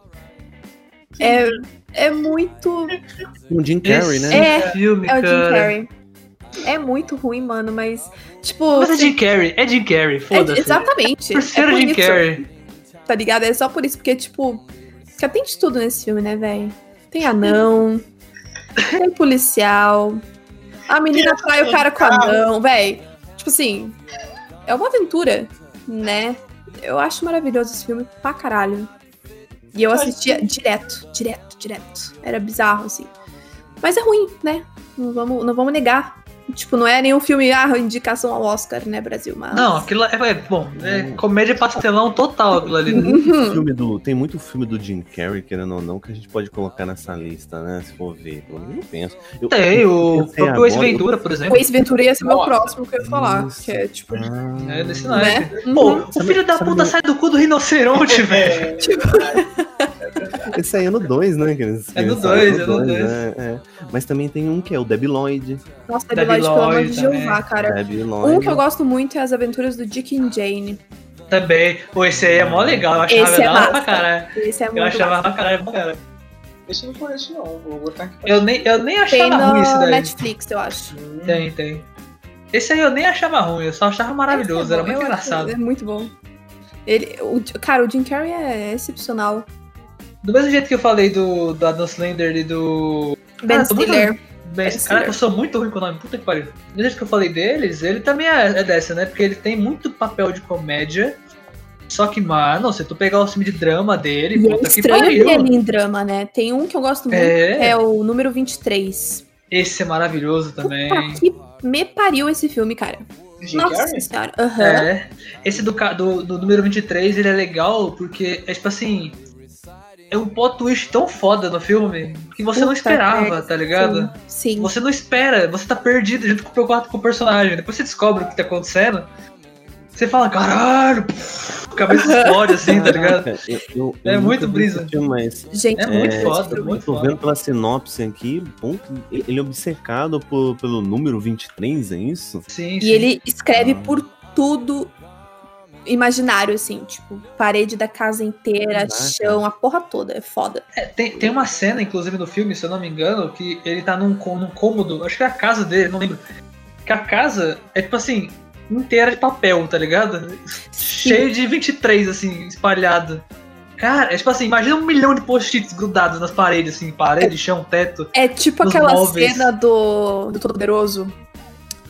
É, é muito. O Jim Carrey, né? É, filme, é o Jim. Carrey. É muito ruim, mano, mas. Tipo. Mas é Jim Carrey, é Jim Carrey, é- foda-se. exatamente. Terceiro é por Jim isso, Carrey. Tá ligado? É só por isso, porque, tipo. Porque tem de tudo nesse filme, né, velho? Tem anão. tem policial. A menina trai o cara com anão, velho. Tipo assim. É uma aventura, né? Eu acho maravilhoso esse filme pra caralho. E eu assistia direto, direto, direto. Era bizarro, assim. Mas é ruim, né? Não vamos, não vamos negar. Tipo, não é nenhum filme, ah, indicação ao Oscar, né, Brasil? Mas... Não, aquilo é, é bom, é comédia pastelão total aquilo ali. né? Uhum. Filme do, tem muito filme do Jim Carrey, querendo ou não, que a gente pode colocar nessa lista, né? Se for ver. Eu penso. Eu, Tem eu o próprio Ace Ventura, por O exemplo. Ace Ventura ia ser meu Nossa. próximo que eu ia falar. Isso. Que é, tipo, Ah, É desse né? naipe. Uhum. Pô, o Sabe- filho da sabe puta meu- sai do cu do rinoceronte, <laughs> velho. <laughs> Esse aí é no 2, né? que eles- É no eles dois, fazem é no dois, dois. né? É. Mas também tem um que é o Debbie Lloyd. Nossa, Debbie Lloyd, pelo amor de também. Jeová, cara. Debbie Lloyd. Um que eu gosto muito é As Aventuras do Dick and Jane. Também. Pô, esse aí é mó legal. Eu achava Esse é da hora pra massa. caralho. Esse é Eu muito achava massa. pra caralho pra caralho. Esse eu não conheço, não. Vou botar aqui Eu nem, eu nem Tem achava ruim esse no daí. Netflix, eu acho. Tem, tem. Esse aí eu nem achava ruim, eu só achava maravilhoso, é era muito eu engraçado. É muito bom. Ele, o, cara, o Jim Carrey é excepcional. Do mesmo jeito que eu falei do, do Adam Sandler e do. Ben Ah, Stiller. Bem, Ben cara, Stiller. eu sou muito ruim com o nome, puta que pariu. Do jeito que eu falei deles, ele também é, é dessa, né? Porque ele tem muito papel de comédia. Só que, mano, se tu pegar o filme de drama dele, E é puta que estranho pariu. ver ele em drama, né? Tem um que eu gosto muito, É. é, o número 23. Esse é maravilhoso também. Puta que me pariu esse filme, cara. Jim Nossa Carrey? senhora. Aham. É. Esse do, do, do número 23, ele é legal porque é tipo assim. É um plot twist tão foda no filme que você não Puta esperava, merda, tá ligado? Sim. sim. Você não espera, você tá perdido junto com o, com o personagem. Depois você descobre o que tá acontecendo. Você fala, caralho! A cabeça explode assim, tá ligado? Eu- eu- É eu muito brisa. filme, mas Gente, É muito É, foda, eu muito tô foda. vendo pela sinopse aqui, ponto, ele é obcecado por- pelo número 23, é isso? Sim, E sim. ele escreve Ah. por tudo imaginário, assim, tipo, parede da casa inteira, Caraca. chão, a porra toda. É foda. É, tem, tem uma cena, inclusive, no filme, se eu não me engano, que ele tá num, num cômodo, acho que é a casa dele, não lembro. Que a casa é tipo assim, inteira de papel, tá ligado? Cheio de 23, assim, espalhado. Cara, é tipo assim, imagina um milhão de post-its grudados nas paredes, assim, parede, chão, teto. É tipo aquela móveis. cena do, do Todo-Poderoso.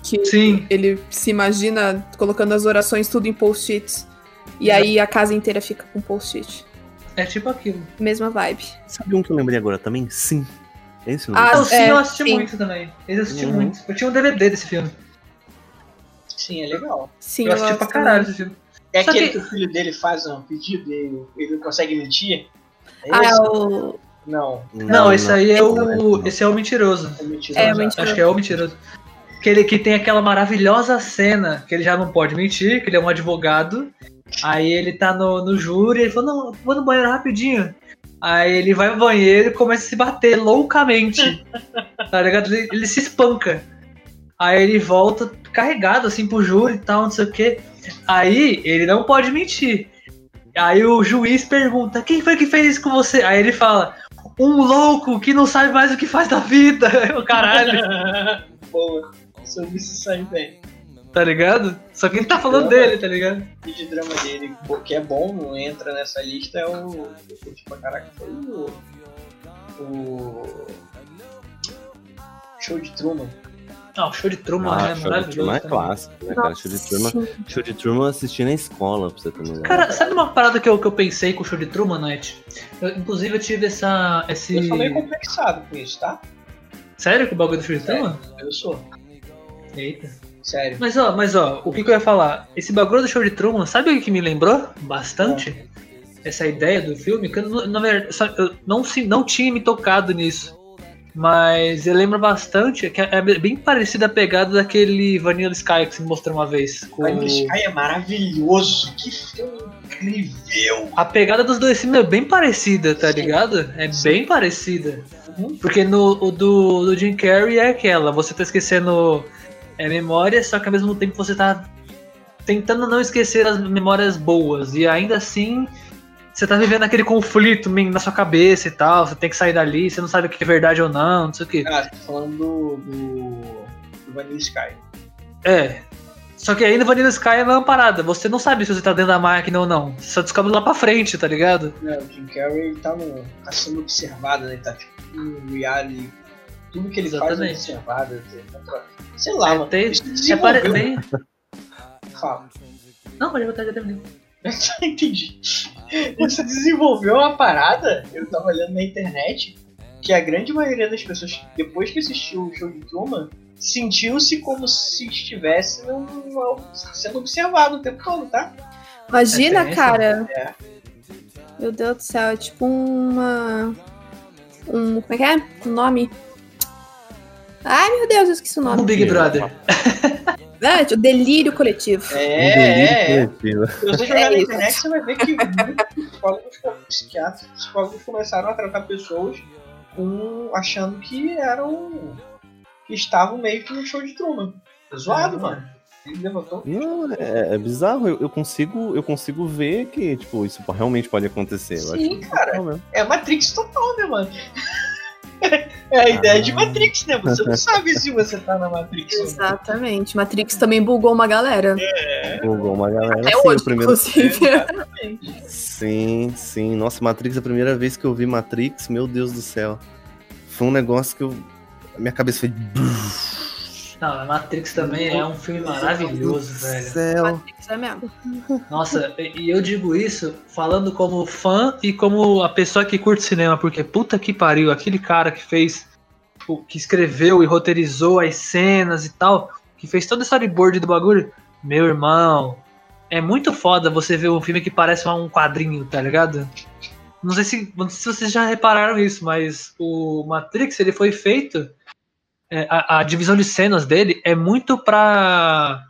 Que Sim, ele se imagina colocando as orações tudo em post-its. E aí a casa inteira fica com post-it. é tipo aquilo. Mesma vibe. Sabe um que eu lembrei agora também? Sim. É esse o Ah, nome? Então, sim, é, eu assisti sim. muito também. Eu assisti Uhum. muito. Eu tinha um DVD desse filme. Sim, é legal. Sim, eu assisti pra gosto caralho também. esse filme. É Só aquele que- que... o filho dele faz um pedido e ele não consegue mentir? É Ah, esse? é o. Não, Não, esse aí é não, o. não. Esse é o mentiroso. é mentiroso. É, mentiroso. Acho que é o mentiroso. Que ele que tem aquela maravilhosa cena que ele já não pode mentir, que ele é um advogado. Aí ele tá no, no júri, ele fala, não, vou no banheiro rapidinho. Aí ele vai no banheiro e começa a se bater loucamente. <laughs> tá ligado? Ele, ele se espanca. Aí ele volta carregado assim pro júri e tal, não sei o que. Aí ele não pode mentir. Aí o juiz pergunta: quem foi que fez isso com você? Aí ele fala: um louco que não sabe mais o que faz da vida. <laughs> O caralho. <laughs> Boa. Sobre isso sai bem. Tá ligado? Só que ele tá falando dele, tá ligado? O de drama dele, que é bom, não entra nessa lista, é o. Tipo, caraca, foi o. O. Show de Truman. Não, o show de Truman Ah, é show de maravilhoso. Truman é clássico, né, cara? Show de Truman, sim. show de Truman eu assisti na escola, pra você ter uma. Cara, sabe uma parada que eu, que eu pensei com o show de Truman, Night? Eu, inclusive eu tive essa. Esse... Eu sou meio complexado com isso, tá? Sério que o bagulho do show de Sério. Truman? Eu sou. Eita. Sério. Mas ó, mas ó, o que, que eu ia falar? Esse bagulho do show de Truman, sabe o que me lembrou bastante? Essa ideia do filme, que eu, não- na verdade, eu não, não tinha me tocado nisso. Mas eu lembro bastante que é bem parecida a pegada daquele Vanilla Sky que você me mostrou uma vez. com- Vanilla Sky é maravilhoso. Que filme incrível. A pegada dos dois filmes é bem parecida, tá ligado? É bem parecida. Uhum. Porque no o do, do Jim Carrey é aquela, você tá esquecendo é, memória, só que ao mesmo tempo você tá tentando não esquecer as memórias boas. E ainda assim, você tá vivendo aquele conflito na sua cabeça e tal, você tem que sair dali, você não sabe o que é verdade ou não, não sei o que. Ah, tô falando do, do, do Vanilla Sky. É. Só que aí no Vanilla Sky é a mesma parada, você não sabe se você tá dentro da máquina ou não. Você só descobre lá pra frente, tá ligado? Né, o Jim Carrey ele tá, no, tá sendo observado, né? Ele tá tipo um reality. Tudo que ele faz é Exatamente. observado. Sei lá, mano. Tem- É pare-. Fala. Não, pode botar já terminei. <laughs> Entendi. Isso desenvolveu uma parada, eu tava olhando na internet, que a grande maioria das pessoas, depois que assistiu o show de Truman, sentiu-se como se estivesse sendo observado o tempo todo, tá? Imagina, É cara. É. Meu Deus do céu, é tipo uma. Um. Como é que é? O nome? Ai, meu Deus, eu esqueci o O nome. Big Brother. É, tipo, delírio coletivo. Um É, delírio é, é. coletivo. Se você <laughs> jogar É na isso. internet, você vai ver que muitos psicólogos, psiquiatras, psicólogos começaram a tratar pessoas com, achando que eram. que estavam meio que no show de Truman. É zoado, mano. Ele levantou. Não, é, é bizarro. Eu, eu consigo, eu consigo ver que, tipo, isso realmente pode acontecer. Eu acho Sim, cara. É Matrix total, né, mano? <laughs> É a ideia de Matrix, né? Você não sabe se você tá na Matrix. ou não. Exatamente. Matrix também bugou uma galera. Bugou uma galera. Até Sim, hoje, o primeiro... inclusive. Exatamente. Sim, sim. Nossa, Matrix, a primeira vez que eu vi Matrix, meu Deus do céu. Foi um negócio que eu. a Minha cabeça foi. Não, Matrix também é um filme maravilhoso, velho. Céu. Matrix é mesmo. Nossa, e eu digo isso falando como fã e como a pessoa que curte cinema, porque puta que pariu, aquele cara que fez, o- que escreveu e roteirizou as cenas e tal, que fez todo o storyboard do bagulho, meu irmão, é muito foda você ver um filme que parece um quadrinho, tá ligado? Não sei se, não sei se vocês já repararam isso, mas o Matrix ele foi feito. É, a, a divisão de cenas dele é muito pra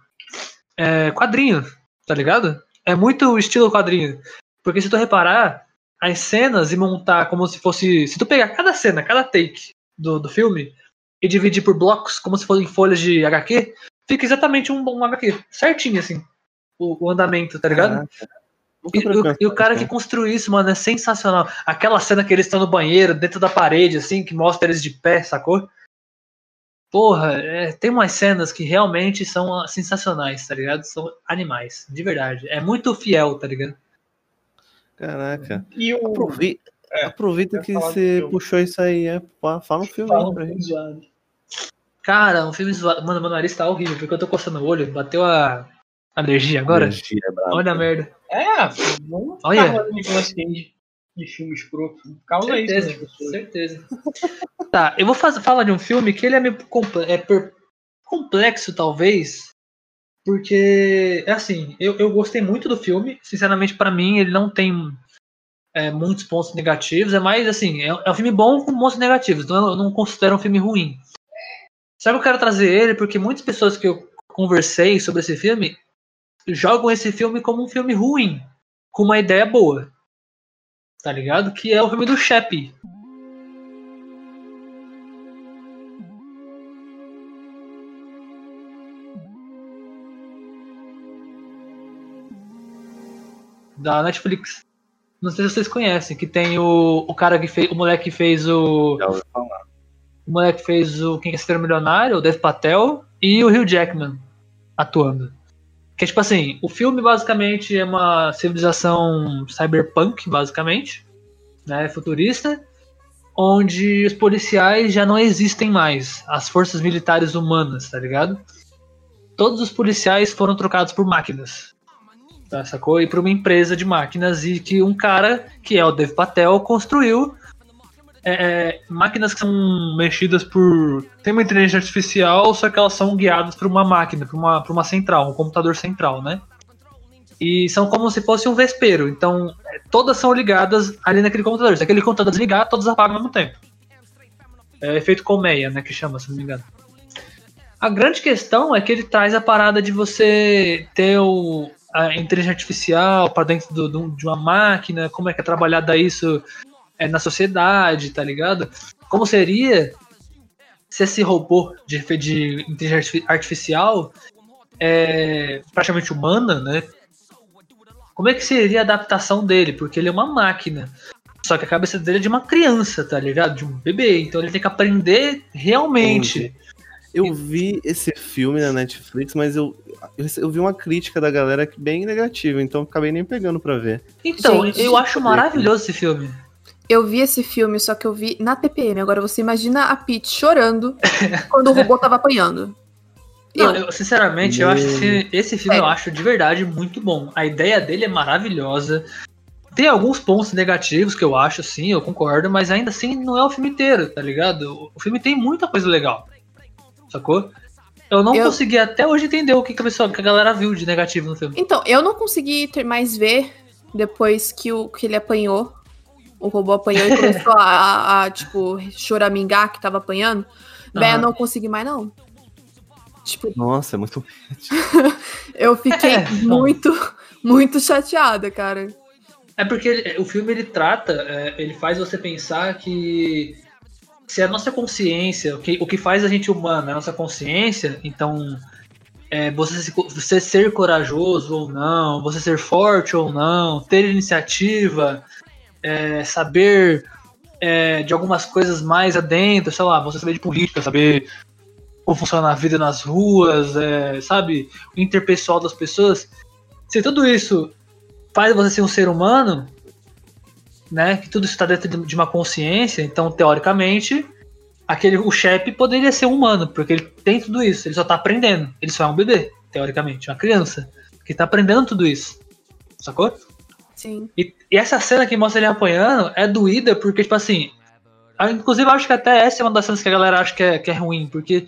é, quadrinho, tá ligado? É muito estilo quadrinho. Porque se tu reparar, as cenas e montar como se fosse. Se tu pegar cada cena, cada take do, do filme e dividir por blocos, como se fossem folhas de HQ, fica exatamente um, um HQ. Certinho, assim. O, o andamento, tá ligado? E, o- e o cara que construiu isso, mano, é sensacional. Aquela cena que eles estão no banheiro, dentro da parede, assim, que mostra eles de pé, sacou? Porra, é, tem umas cenas que realmente são ah, sensacionais, tá ligado? São animais, de verdade. É muito fiel, tá ligado? Caraca. E o. Aprovei- É, Aproveita eu que você puxou isso aí. É, fala um filme Fala aí um pra filme gente. zoado. Cara, um filme zoado. Mano, meu nariz tá horrível, porque eu tô coçando o olho. Bateu a alergia agora? Braba. Olha a merda. É, vamos Olha. falando de filme escroto. Causa Certeza, isso pessoas. certeza. <laughs> tá, eu vou faz- falar de um filme que ele é meio é per- complexo, talvez, porque, é assim, eu, eu gostei muito do filme. Sinceramente, pra mim, ele não tem é, muitos pontos negativos. É mais, assim, é, é um filme bom com pontos negativos. Então eu não considero um filme ruim. Só que eu quero trazer ele porque muitas pessoas que eu conversei sobre esse filme jogam esse filme como um filme ruim, com uma ideia boa tá ligado? Que é o filme do Shep. Da Netflix. Não sei se vocês conhecem, que tem o, o cara que fez. O moleque que fez o. Já ouvi falar. O moleque que fez o Quem Quer Ser Milionário, o Dev Patel, e o Hugh Jackman atuando. Que é tipo assim, o filme basicamente é uma civilização cyberpunk, basicamente, né, futurista, onde os policiais já não existem mais, as forças militares humanas, tá ligado? Todos os policiais foram trocados por máquinas. Tá, sacou? E para uma empresa de máquinas e que um cara, que é o Dev Patel, construiu é, é, máquinas que são mexidas por. Tem uma inteligência artificial, só que elas são guiadas por uma máquina, por uma, por uma central, um computador central, né? E são como se fosse um vespeiro. Então, é, todas são ligadas ali naquele computador. Se aquele computador desligar, todas apagam ao mesmo tempo. É efeito colmeia, né? Que chama, se não me engano. A grande questão é que ele traz a parada de você ter o, a inteligência artificial para dentro do- do- de uma máquina, como é que é trabalhada isso é, na sociedade, tá ligado? Como seria se esse robô de, de inteligência artificial é praticamente humana, né? Como é que seria a adaptação dele? Porque ele é uma máquina. Só que a cabeça dele é de uma criança, tá ligado? De um bebê. Então ele tem que aprender realmente. Eu vi esse filme na Netflix, mas eu, eu, vi uma crítica da galera que bem negativa, então eu acabei nem pegando pra ver. Então, Gente, eu acho maravilhoso esse filme. Eu vi esse filme, só que eu vi na TPM. Agora você imagina a Pete chorando <laughs> quando o robô tava apanhando. Não, Eu- sinceramente, eu acho esse, esse filme É. eu acho de verdade muito bom. A ideia dele é maravilhosa. Tem alguns pontos negativos que eu acho, sim, eu concordo, mas ainda assim não é o filme inteiro, tá ligado? O- O filme tem muita coisa legal. Sacou? Eu não Eu- consegui até hoje entender o que, que, a pessoa, que a galera viu de negativo no filme. Então, eu não consegui ter mais ver depois que, o, que ele apanhou. O robô apanhou e começou a, a, a, tipo, choramingar que tava apanhando. Véi, eu não consegui mais, não. Tipo, Nossa, é muito. <laughs> eu fiquei É, não. muito, muito chateada, cara. É porque ele- o filme ele trata, é, ele faz você pensar que se a nossa consciência, o que, o que faz a gente humano é a nossa consciência, então é, você, você ser corajoso ou não, você ser forte ou não, ter iniciativa, é, saber é, de algumas coisas mais adentro, sei lá, você saber de política, saber como funciona a vida nas ruas, é, sabe, o interpessoal das pessoas. Se tudo isso faz você ser um ser humano, né? Que tudo isso está dentro de- uma consciência, então teoricamente aquele o chefe poderia ser um humano, porque ele tem tudo isso, ele só tá aprendendo, ele só é um bebê, teoricamente, uma criança que tá aprendendo tudo isso, sacou? Sim. E, e essa cena que mostra ele apanhando é doída porque tipo assim, inclusive acho que até essa é uma das cenas que a galera acha que é, que é ruim, porque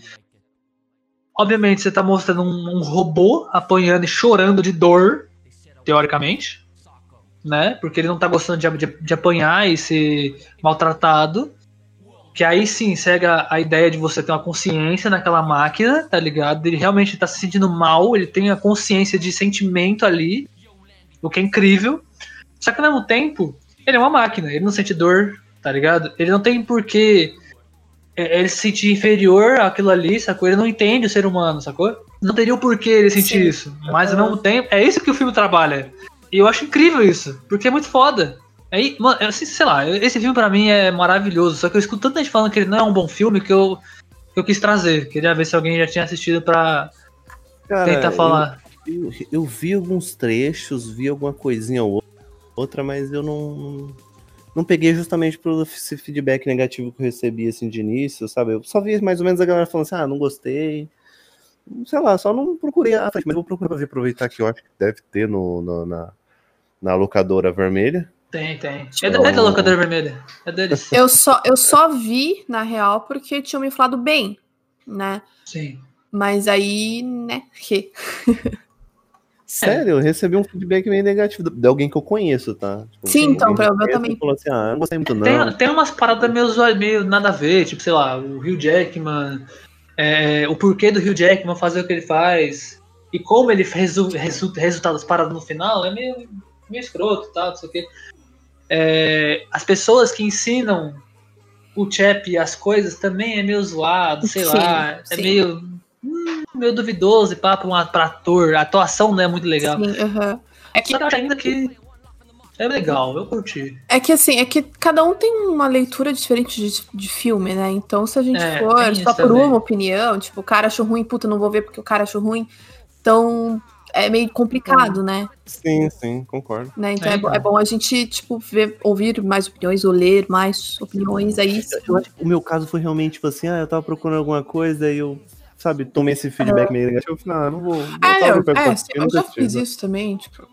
obviamente você tá mostrando um, um robô apanhando e chorando de dor, teoricamente, né? Porque ele não tá gostando de, de, de apanhar e ser maltratado. Que aí sim segue a, a ideia de você ter uma consciência naquela máquina, tá ligado? Ele realmente tá se sentindo mal, ele tem a consciência de sentimento ali, o que é incrível. Só que ao mesmo tempo, ele é uma máquina, ele não sente dor, tá ligado? Ele não tem porquê é, ele se sentir inferior àquilo ali, sacou? Ele não entende o ser humano, sacou? Não teria o porquê ele sentir Sim. isso. Mas ao mesmo tempo, é isso que o filme trabalha. E eu acho incrível isso, porque é muito foda. Aí, mano, eu, assim, sei lá, esse filme pra mim é maravilhoso, só que eu escuto tanta gente falando que ele não é um bom filme que eu, que eu quis trazer. Queria ver se alguém já tinha assistido pra Cara, tentar falar. Eu, eu vi alguns trechos, vi alguma coisinha ou outra, mas eu não, não, peguei justamente por esse feedback negativo que eu recebi assim de início, sabe? Eu só vi mais ou menos a galera falando assim, ah, não gostei. Sei lá, só não procurei a frente, mas eu vou procurar ver, aproveitar que eu acho que deve ter no, no- na, na locadora vermelha. Tem, tem. É, da- é da locadora vermelha. É deles. <laughs> Eu só, eu só vi, na real, porque tinham me falado bem, né? Sim. Mas aí, né? <laughs> Que... Sério, eu recebi um feedback meio negativo de alguém que eu conheço, tá? Tipo, Sim, então, pra- eu também. Falou assim, ah, não gostei muito não. Tem, tem umas paradas meio, meio nada a ver, tipo, sei lá, o Hugh Jackman, é, o porquê do Hugh Jackman fazer o que ele faz, e como ele resu, resu, resulta das paradas no final, é meio, meio escroto tal, não sei o quê. É, as pessoas que ensinam o Chap as coisas também é meio zoado, sei Sim, lá, é sim. meio, hum, meio duvidoso e pá, pra, um- pra ator, a atuação não é muito legal. Sim. É que ainda que é legal, eu curti. É que assim, é que cada um tem uma leitura diferente de, de filme, né? Então, se a gente É, for tem só isso por também. uma opinião, tipo, o cara achou ruim, puta, não vou ver porque o cara achou ruim. Então, é meio complicado, né? Sim, sim, concordo. né? Então É, é, bo- então. é bom a gente, tipo, ver, ouvir mais opiniões ou ler mais opiniões aí. Eu acho que o meu caso foi realmente tipo assim, ah, eu tava procurando alguma coisa e eu, sabe, tomei esse feedback meio negativo. Eu falei, ah, não vou. não É, eu, é, sim, eu nunca já fiz né? isso também, tipo.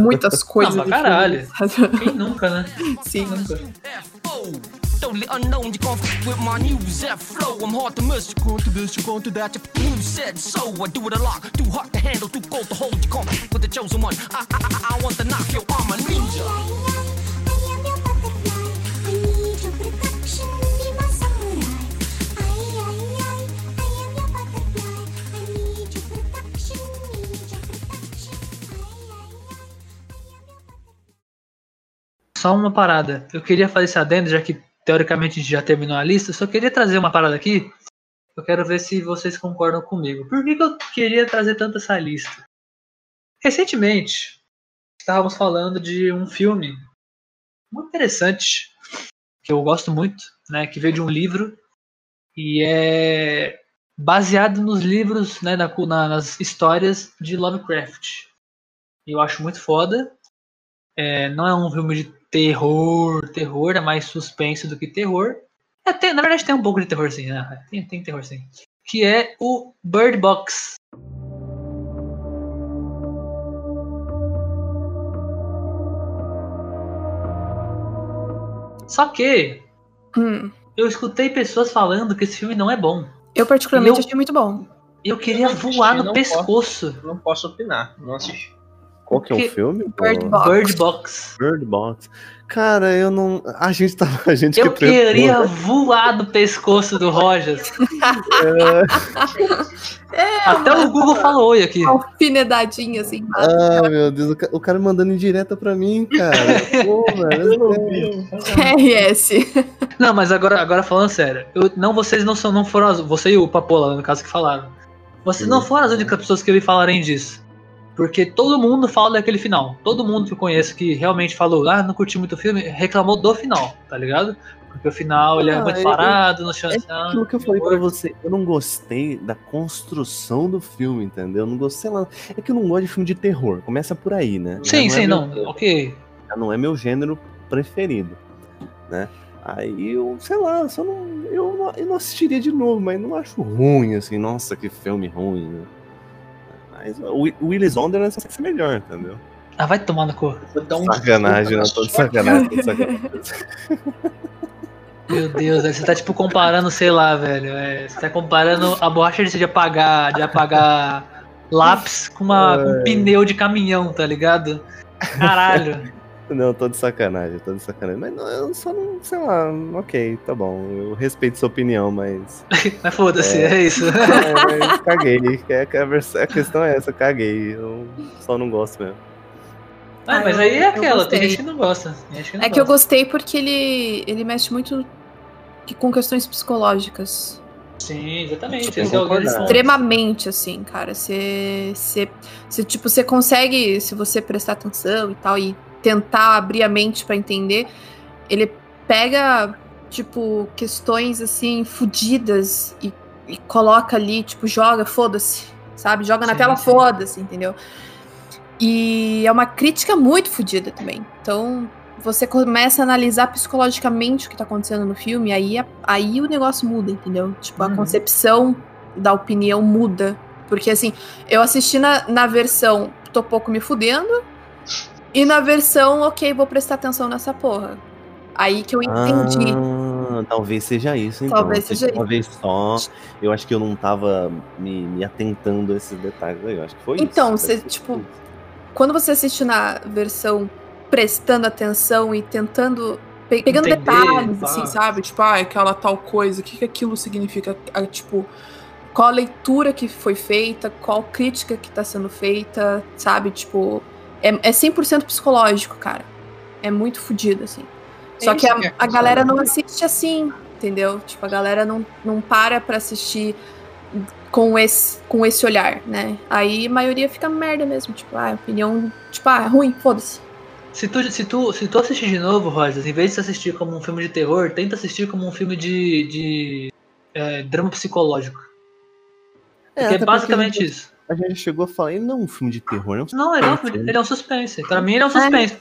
Muitas <laughs> coisas. pra de caralho. <laughs> Quem nunca, né? Sim. Nunca. Totally unknown, can't f with my news that flow. I'm hard to miss. You can't do this, you can't do that. You said so. I do it a lot. Too hot to handle, too cold to hold. You f with the chosen one. I, I, I, I want to knock your arm a ninja. Só uma parada. Eu queria fazer esse adendo, já que teoricamente a gente já terminou a lista. Só queria trazer uma parada aqui. Eu quero ver se vocês concordam comigo. Por que, que eu queria trazer tanto essa lista? Recentemente, estávamos falando de um filme muito interessante, que eu gosto muito, né? Que veio de um livro e é baseado nos livros, né? na- na- nas histórias de Lovecraft. Eu acho muito foda. É, não é um filme de terror, terror, é mais suspense do que terror. É, tem- na verdade tem um pouco de terror sim, né? Tem, tem terror sim. Que é o Bird Box. Só que Hum. eu escutei pessoas falando que esse filme não é bom. Eu, particularmente, Eu- achei muito bom. Eu queria assisti, voar no não pescoço. Não posso opinar, não assisti. Qual que é o filme? Bird Box. Bird Box. Bird Box. Cara, eu não. A gente tá. A gente Eu que queria voar no pescoço do Rogers. É. <laughs> Até o Google falou oi aqui. Alfinedadinha, assim. Ah, meu Deus, o ca- o cara mandando indireta pra mim, cara. <laughs> Pô, velho. RS. Não, mas agora, agora falando sério, eu, não, vocês não são, não foram as, você e o Papola, no caso que falaram. Vocês não foram as únicas pessoas que eu vi falarem disso. Porque todo mundo fala daquele final. Todo mundo que eu conheço que realmente falou, ah, não curti muito o filme, reclamou do final, tá ligado? Porque o final ele é Ah, muito eu- parado, no chão É ah, aquilo que eu falei pra você, eu não gostei da construção do filme, entendeu? Eu não gostei lá. É que eu não gosto de filme de terror. Começa por aí, né? Já Sim, é sim, meu- não, ok. já não é meu gênero preferido, né? Aí eu, sei lá, só não eu, não. eu não assistiria de novo, mas não acho ruim, assim, nossa, que filme ruim, né? Mas o Wi- o Willis Wonderland é melhor, entendeu? Ah, vai tomar no cu. Um Sacanagem, não, tô de sacanagem, tô de <laughs> sacanagem. Meu Deus, velho, você tá tipo comparando, sei lá, velho. é, você tá comparando a borracha de de apagar, de apagar lápis com, uma, com um pneu de caminhão, tá ligado? Caralho. Não, tô de sacanagem, tô de sacanagem. Mas não, eu só não, sei lá, ok, tá bom. Eu respeito sua opinião, mas. <laughs> Mas foda-se, é. isso. <laughs> É, mas caguei. É, que a, a questão é essa, caguei. Eu só não gosto mesmo. Ah, mas eu- aí é aquela, tem gente que não gosta. Que não É que eu gosta. gostei porque ele, ele mexe muito com questões psicológicas. Sim, exatamente. É. Extremamente, assim, cara. Você, você, você, tipo, você consegue, se você prestar atenção e tal, e tentar abrir a mente pra entender, ele pega, tipo, questões, assim, fudidas e, e coloca ali, tipo, joga, foda-se, sabe? Joga na Sim, tela, foda-se, entendeu? E é uma crítica muito fodida também. Então, você começa a analisar psicologicamente o que tá acontecendo no filme, aí, aí o negócio muda, entendeu? Tipo, a Uhum. concepção da opinião muda. Porque, assim, eu assisti na, na versão tô pouco me fudendo, e na versão, ok, vou prestar atenção nessa porra. Aí que eu entendi. Ah, talvez seja isso, então. Talvez seja Uma vez só, eu acho que eu não tava me, me atentando a esses detalhes aí. Eu acho que foi Então, isso. você, Deve ser tipo, isso. Quando você assiste na versão prestando atenção e tentando. pe- pegando Entender, detalhes, pá. assim, sabe? Tipo, ah, aquela tal coisa, o que, que aquilo significa? Ah, Tipo, qual a leitura que foi feita, qual crítica que tá sendo feita, sabe? Tipo, é, é 100% psicológico, cara. É muito fodido, assim. Só que a, é a galera não assiste assim, entendeu? Tipo, a galera não, não para pra assistir com esse, com esse olhar, né? Aí a maioria fica merda mesmo, tipo, ah, opinião, tipo, ah, é ruim, foda-se. Se tu, se, tu, se tu assistir de novo, Rogers, em vez de se assistir como um filme de terror, tenta assistir como um filme de, de é, drama psicológico. É, Porque é basicamente porque isso. A gente chegou a falar, ele não é um filme de terror, não. Não, ele é, um, ele é um suspense. Pra mim, ele é um suspense.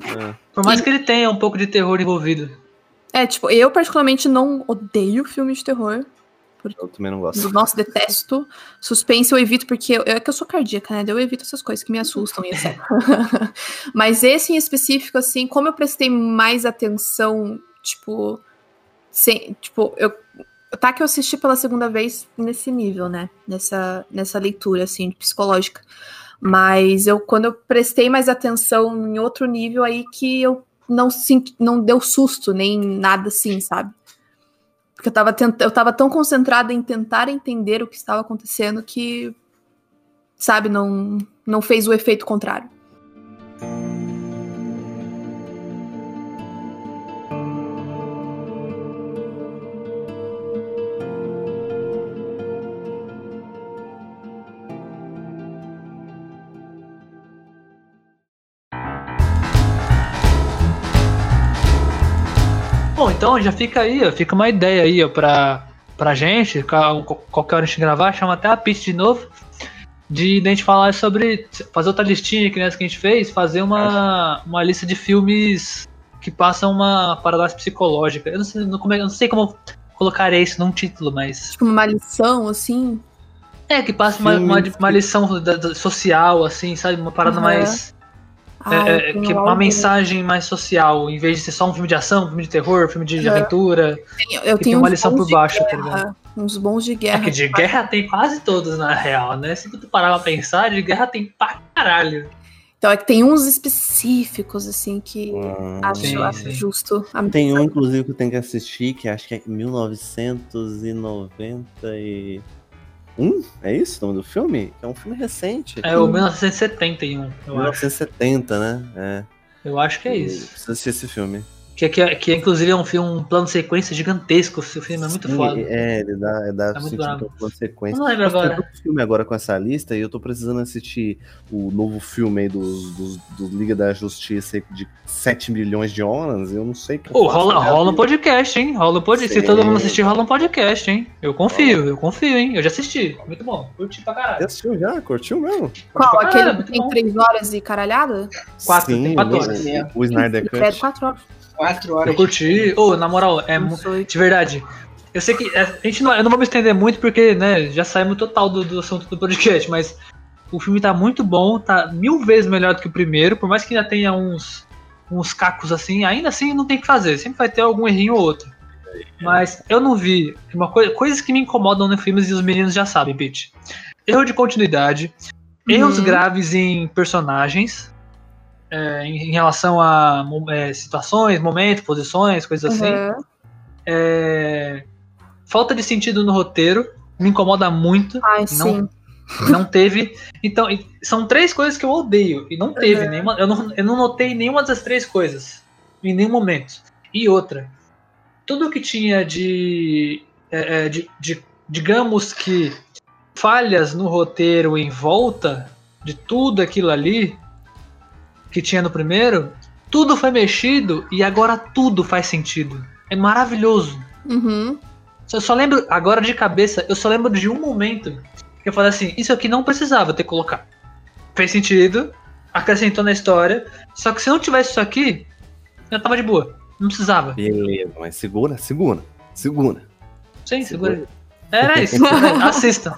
É. Por mais que ele tenha um pouco de terror envolvido. É, tipo, eu particularmente não odeio filme de terror. Eu também não gosto. Nossa, detesto. Suspense eu evito porque eu, é que eu sou cardíaca, né? Eu evito essas coisas que me assustam e etc. <laughs> Mas esse em específico, assim, como eu prestei mais atenção, tipo, sem, tipo, eu tá que eu assisti pela segunda vez nesse nível, né? Nessa, nessa leitura, assim, psicológica. Mas eu, quando eu prestei mais atenção em outro nível, aí que eu não senti, não deu susto, nem nada assim, sabe? Porque eu tava, eu tava tão concentrada em tentar entender o que estava acontecendo que, sabe, não, não fez o efeito contrário. Então já fica aí, ó, fica uma ideia aí, ó, pra, pra gente, qual- qualquer hora a gente gravar, chama até a pista de novo, de, de a gente falar sobre, fazer outra listinha que nessa que a gente fez, fazer uma, uma lista de filmes que passam uma parada psicológica. Eu não sei, não, como é- eu não sei como colocaria isso num título, mas... Tipo, uma lição, assim. É, que passa uma, uma, uma lição da- da- social, assim, sabe? Uma parada Aham. mais... Ah, É, é, que uma mensagem mais social, em vez de ser só um filme de ação, um filme de terror, um filme de aventura. Tem- eu que tenho tem uma lição por baixo, tá guerra, ligado? Uns bons de É guerra. que de guerra tem quase todos, na real, né? Se tu parar pra pensar, de guerra tem pra caralho. Então é que tem uns específicos, assim, que Ah, acho, sim, acho sim. justo. a Tem um, inclusive, que eu tenho que assistir, que acho que é 1991. É isso o nome do filme? É um filme recente. É o 1971, eu acho. 1970, né? É. Eu acho que é isso. Precisa assistir esse filme. Que, que, que inclusive é um filme, um plano de sequência gigantesco. Esse filme é muito Sim, foda. É, ele dá, dá muito sentido brabo. pra consequência. Eu não lembro Mas tem agora. tanto filme agora com essa lista e eu tô precisando assistir o novo filme aí dos, dos, dos Liga da Justiça de 7 milhões de horas. Eu não sei o que eu Pô, faço rola, rola um podcast, hein? Rola um podcast. Se todo mundo assistir, rola um podcast, hein? Eu confio, eu confio, hein? Eu já assisti. Muito bom. Curti pra caralho. assistiu já? Curtiu mesmo? Qual? Aquele que muito tem bom. três horas e caralhada? Quatro, Sim, tem quatro o- horas. O, Snyder É, Cut. quatro horas. Quatro horas. Eu curti. Ô, na moral, é de verdade. Eu sei que é, a gente não, eu não vou me estender muito porque, né, já saímos total do, do assunto do podcast, mas o filme tá muito bom, tá mil vezes melhor do que o primeiro, por mais que ainda tenha uns, uns cacos assim, ainda assim não tem o que fazer, sempre vai ter algum errinho ou outro. Mas eu não vi uma coisa, coisas que me incomodam nos filmes e os meninos já sabem, bitch. Erro de continuidade, erros Uhum. graves em personagens, é, em, relação a é, situações, momentos, posições, coisas assim. Uhum. É, Falta de sentido no roteiro, me incomoda muito. Ai, não, sim. não teve. Então, são três coisas que eu odeio. E não teve Uhum. nenhuma. Eu não, eu não notei nenhuma das três coisas. Em nenhum momento. E outra. Tudo que tinha de. é, é, de, de- digamos que. Falhas no roteiro em volta de tudo aquilo ali que tinha no primeiro, tudo foi mexido e agora tudo faz sentido. É maravilhoso. Uhum. Eu só lembro, agora de cabeça, eu só lembro de um momento que eu falei assim: isso aqui não precisava ter colocado. Fez sentido, acrescentou na história, só que se não tivesse isso aqui, eu tava de boa. Não precisava. Beleza, mas segura, segura, segura. Sim, segura. Era <laughs> isso. Assistam.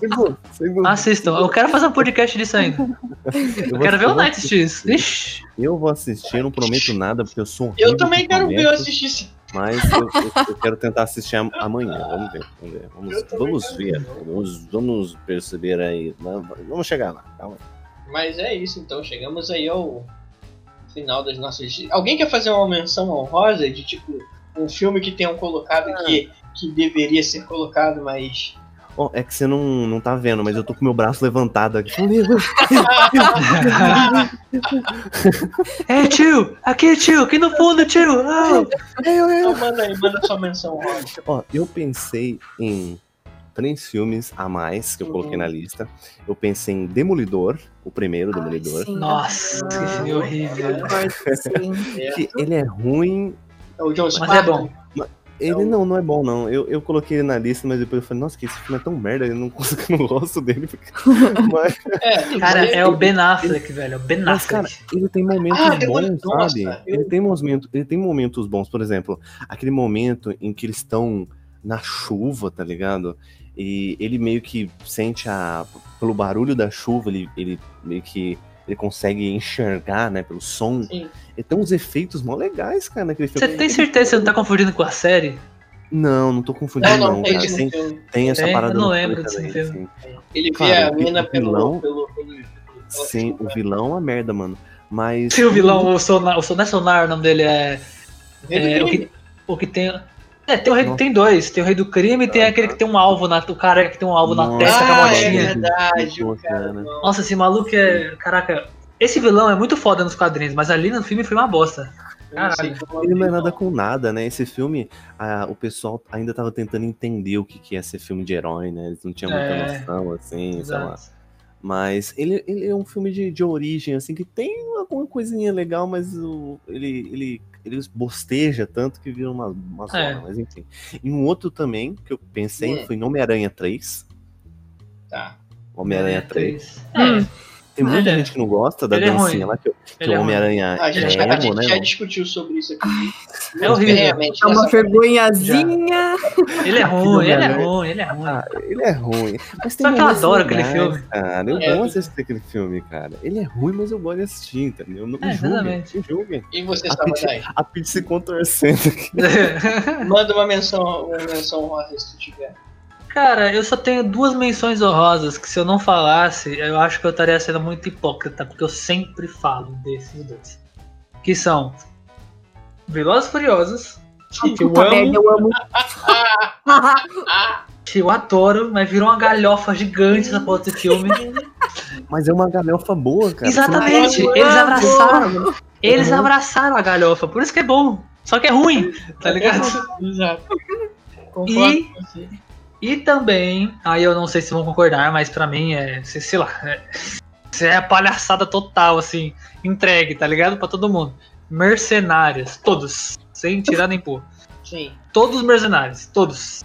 Assistam. Eu quero fazer um podcast disso ainda. Eu vou- quero ver eu o Night X. Ixi. Eu vou assistir, eu não prometo nada, porque eu sou horrível Eu também quero ver, eu assistir esse. Mas eu, eu- eu quero tentar assistir am- amanhã. Vamos ver, vamos ver. Vamos, Eu vamos ver. Vamos, vamos perceber aí. Vamos chegar lá. Calma. Mas é isso, então. Chegamos aí ao final das nossas. Alguém quer fazer uma menção honrosa de tipo um filme que tenham colocado que, que deveria ser colocado, mas. Ó, é que você não, não tá vendo, mas eu tô com meu braço levantado aqui. <laughs> É, tio! Aqui, tio! Aqui no fundo, tio! Ah! Então manda aí, manda sua menção. Ó, eu pensei em três filmes a mais que eu coloquei Uhum. na lista. Eu pensei em Demolidor, o primeiro Demolidor. Sim. Nossa, que filme horrível. Concordo, sim. <laughs> Que ele é ruim, É o John Mas é bom. Ele não, não é bom, não. Eu, eu coloquei ele na lista, mas depois eu falei, nossa, que esse filme é tão merda, eu não <laughs> consigo, eu não gosto dele. porque- <laughs> Mas, É, Cara, ele- é o Ben Affleck, velho. É o Ben mas, cara, Affleck. ele tem momentos Ah, bons, nossa, sabe? eu- Ele tem momentos, ele tem momentos bons, por exemplo, aquele momento em que eles estão na chuva, tá ligado? E ele meio que sente a. Pelo barulho da chuva, ele, ele meio que. Ele consegue enxergar, né, pelo som. Sim. E tem uns efeitos mó legais, cara, naquele filme. Você tem certeza que você não tá confundindo com a série? Não, não tô confundindo, Não, não, não, tem cara. Tem, filme. tem essa Tem? parada Eu não lembro desse também, filme. sim. Ele vê Cara, a mina o pelo, vilão- pelo, pelo, pelo- Sim, o vilão é uma merda, mano. Mas. Sim, o vilão, <laughs> o Sonar, o Sonar, Sonar, o nome dele é. é, o, que, o que tem. É, tem, o rei, tem dois. Tem o rei do crime e tem aquele que tem um alvo na. O cara que tem um alvo na Nossa. testa com a Ah, é motinha. verdade, o cara. Nossa, esse maluco é. Caraca, esse vilão é muito foda nos quadrinhos, mas ali no filme foi uma bosta. Caralho. Ele não é nada com nada, né? Esse filme, ah, o pessoal ainda tava tentando entender o que, que é ser filme de herói, né? Eles não tinham muita É. noção, assim, sei lá. Exato. Mas ele, ele é um filme de, de origem, assim, que tem alguma coisinha legal, mas o- ele, ele, ele bosteja tanto que vira uma, uma zona, É. mas enfim. E um outro também que eu pensei Hum. foi em Homem-Aranha 3. Tá. Homem-Aranha 3. É, Tem muita é- gente que não gosta da ele é dancinha lá, que, que é o ruim. Homem-Aranha A é gente, já, a emo, gente né? já mano? discutiu sobre isso aqui. É horrível. Ferrenhamente, É uma vergonhazinha. Ele é ruim, ele é ruim, ele é ruim. Ah, ele é ruim. Mas tem Só que eu adoro aquele filme. Cara, eu É. gosto de assistir aquele filme, cara. Ele é ruim, mas eu gosto de assistir, entendeu? Não É, julguem, julguem. E você, A Samadai? A Pete se contorcendo aqui. <laughs> Manda uma menção, uma menção rosa se tu tiver. Cara, eu só tenho duas menções honrosas que se eu não falasse, eu acho que eu estaria sendo muito hipócrita, porque eu sempre falo desses dois. Que são Velozes Furiosos, que eu merda, amo, eu amo. <laughs> que eu adoro, mas virou uma galhofa gigante essa porra desse filme. Mas é uma galhofa boa, cara. Exatamente, eles abraçaram. Eles Uhum. abraçaram a galhofa, por isso que é bom. Só que é ruim, tá ligado? Exato. Concordo E- com você. E também, aí eu não sei se vão concordar, mas pra mim é, sei, sei lá, é, é a palhaçada total, assim, entregue, tá ligado? Pra todo mundo. Mercenários, todos, sem tirar nem pôr. Sim. Todos os mercenários, todos.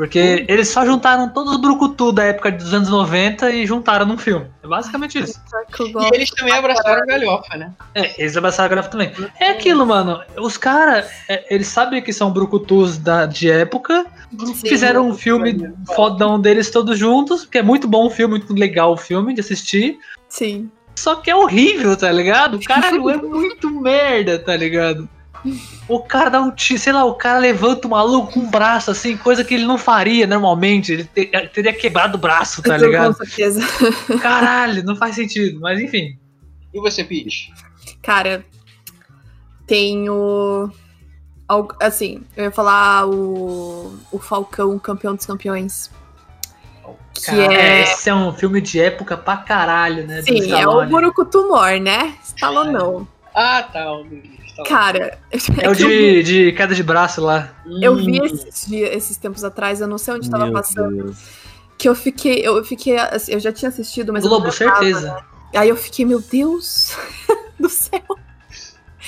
Porque eles só juntaram todos os brucutu da época dos anos 90 e juntaram num filme. É basicamente isso. E eles também abraçaram a galhofa, né? É, eles abraçaram a galhofa também. É aquilo, mano. Os caras, eles sabem que são brucutus da, de época, Sim. fizeram um filme fodão deles todos juntos, que é muito bom o filme, muito legal o filme de assistir. Sim. Só que é horrível, tá ligado? Caralho, é <laughs> muito merda, tá ligado? O cara dá um tiro, sei lá, o cara levanta o maluco com o braço, assim, coisa que ele não faria normalmente. Ele te- teria quebrado o braço, tá ligado? Com certeza. <laughs> Caralho, não faz sentido, mas enfim. E você, Peach? Cara, tenho. algo- Assim, eu ia falar o, o Falcão, campeão dos campeões. Que Cara, é. Esse é um filme de época pra caralho, né? do Sim, é o. Burucutumor, né? Stallone não. Ah, tá. O tá Cara, <laughs> É o de, de queda de braço lá. eu vi esses, dias, esses tempos atrás, eu não sei onde tava Meu passando, Deus. que eu fiquei, eu fiquei, assim, eu já tinha assistido, mas eu Globo, lembrava, certeza. né? Aí eu fiquei, meu Deus <laughs> do céu.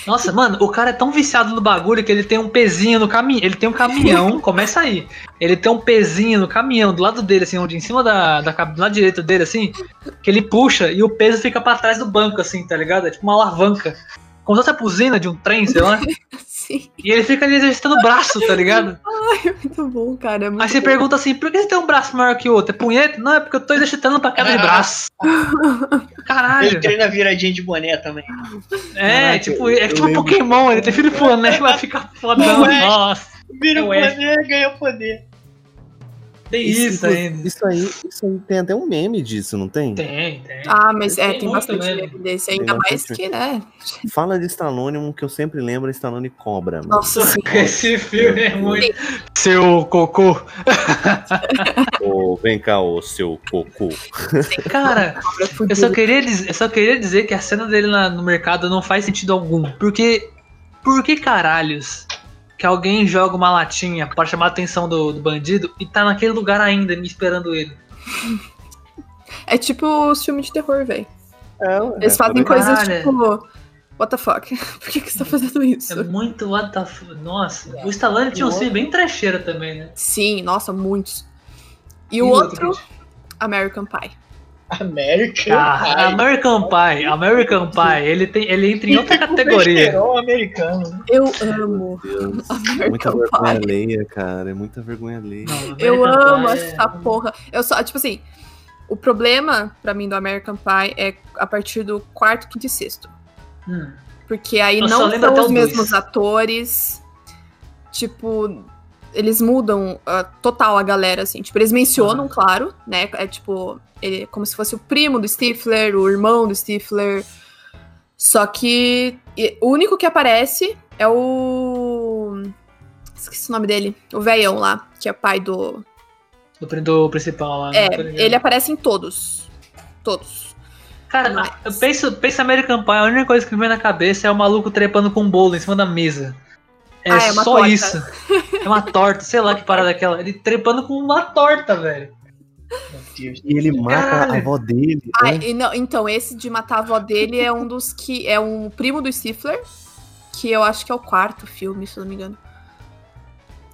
Nossa, mano, o cara é tão viciado no bagulho que ele tem um pezinho no caminho. Ele tem um caminhão, <laughs> começa aí. Ele tem um pezinho no caminhão, do lado dele, assim, onde em cima da, da do lado direito dele, assim, que ele puxa e o peso fica pra trás do banco, assim, tá ligado? É tipo uma alavanca. Como se fosse a buzina de um trem, sei lá. <laughs> Sim. E ele fica ali exercitando o braço, tá ligado? Ai, muito bom, cara. é muito Aí você bom. pergunta assim, por que você tem um braço maior que o outro? É punheta? Não, é porque eu tô exercitando pra queda de braço. <laughs> Ele Caralho. treina viradinha de boné também. É, Caraca, tipo, é eu tipo lembro. Pokémon, ele tem filho boné e vai ficar fodão. É. Nossa, Vira o Eu poder, ganha poder. Tem isso ainda. Isso aí, isso aí tem até um meme disso, não tem? Tem, tem. Ah, mas é, Tem bastante meme desse, Tem ainda mais que, né? Fala de Stallone, um que eu sempre lembro é Stallone Cobra. mano. Nossa. <laughs> Esse filme é muito. Seu cocô. <laughs> Ô, vem cá, ô seu cocô. Cara, Cobra eu só, queria dizer, eu só queria dizer que a cena dele na- no mercado não faz sentido algum. Porque. Por que caralhos que alguém joga uma latinha pra chamar a atenção do, do bandido e tá naquele lugar ainda me esperando ele? É tipo os filmes de terror, velho. É, Eles fazem por aí. coisas Caralho. tipo. what the fuck? <laughs> Por que, que você tá fazendo isso? É muito what the f... Nossa, o Stallone tinha um filme bem trecheira também, né? Sim, nossa, muitos. E, E o o outro, outro, American Pie. American Ah, Pie. American Pie, American Pie, ele, tem, ele entra em outra categoria. Americano. Eu amo. Deus. É muita vergonha Pie. alheia, cara. É muita vergonha alheia. Não, Eu amo Pie é- essa porra. Eu só, tipo assim, o problema pra mim do American Pie é a partir do quarto, quinto e sexto. Hum. Porque aí Eu não são os o dois. mesmos atores. Tipo, eles mudam ah, total a galera, assim. Tipo, eles mencionam, claro, né? É tipo, ele, como se fosse o primo do Stifler, o irmão do Stifler. Só que e- o único que aparece é o. Esqueci o nome dele. O velhão lá, que é pai do. Do, do principal lá. É, né? Ligado. ele aparece em todos. Todos. Cara, Mas- eu penso, penso American Pie, a única coisa que me vem na cabeça é o maluco trepando com um bolo em cima da mesa. É, Ah, é só torta. isso. É uma torta, sei lá que parada é aquela. Ele trepando com uma torta, velho. E ele mata a Caralho. avó dele. Né? e não, então, esse de matar a avó dele é um dos que. É um primo do Stifler, que eu acho que é o quarto filme, se eu não me engano.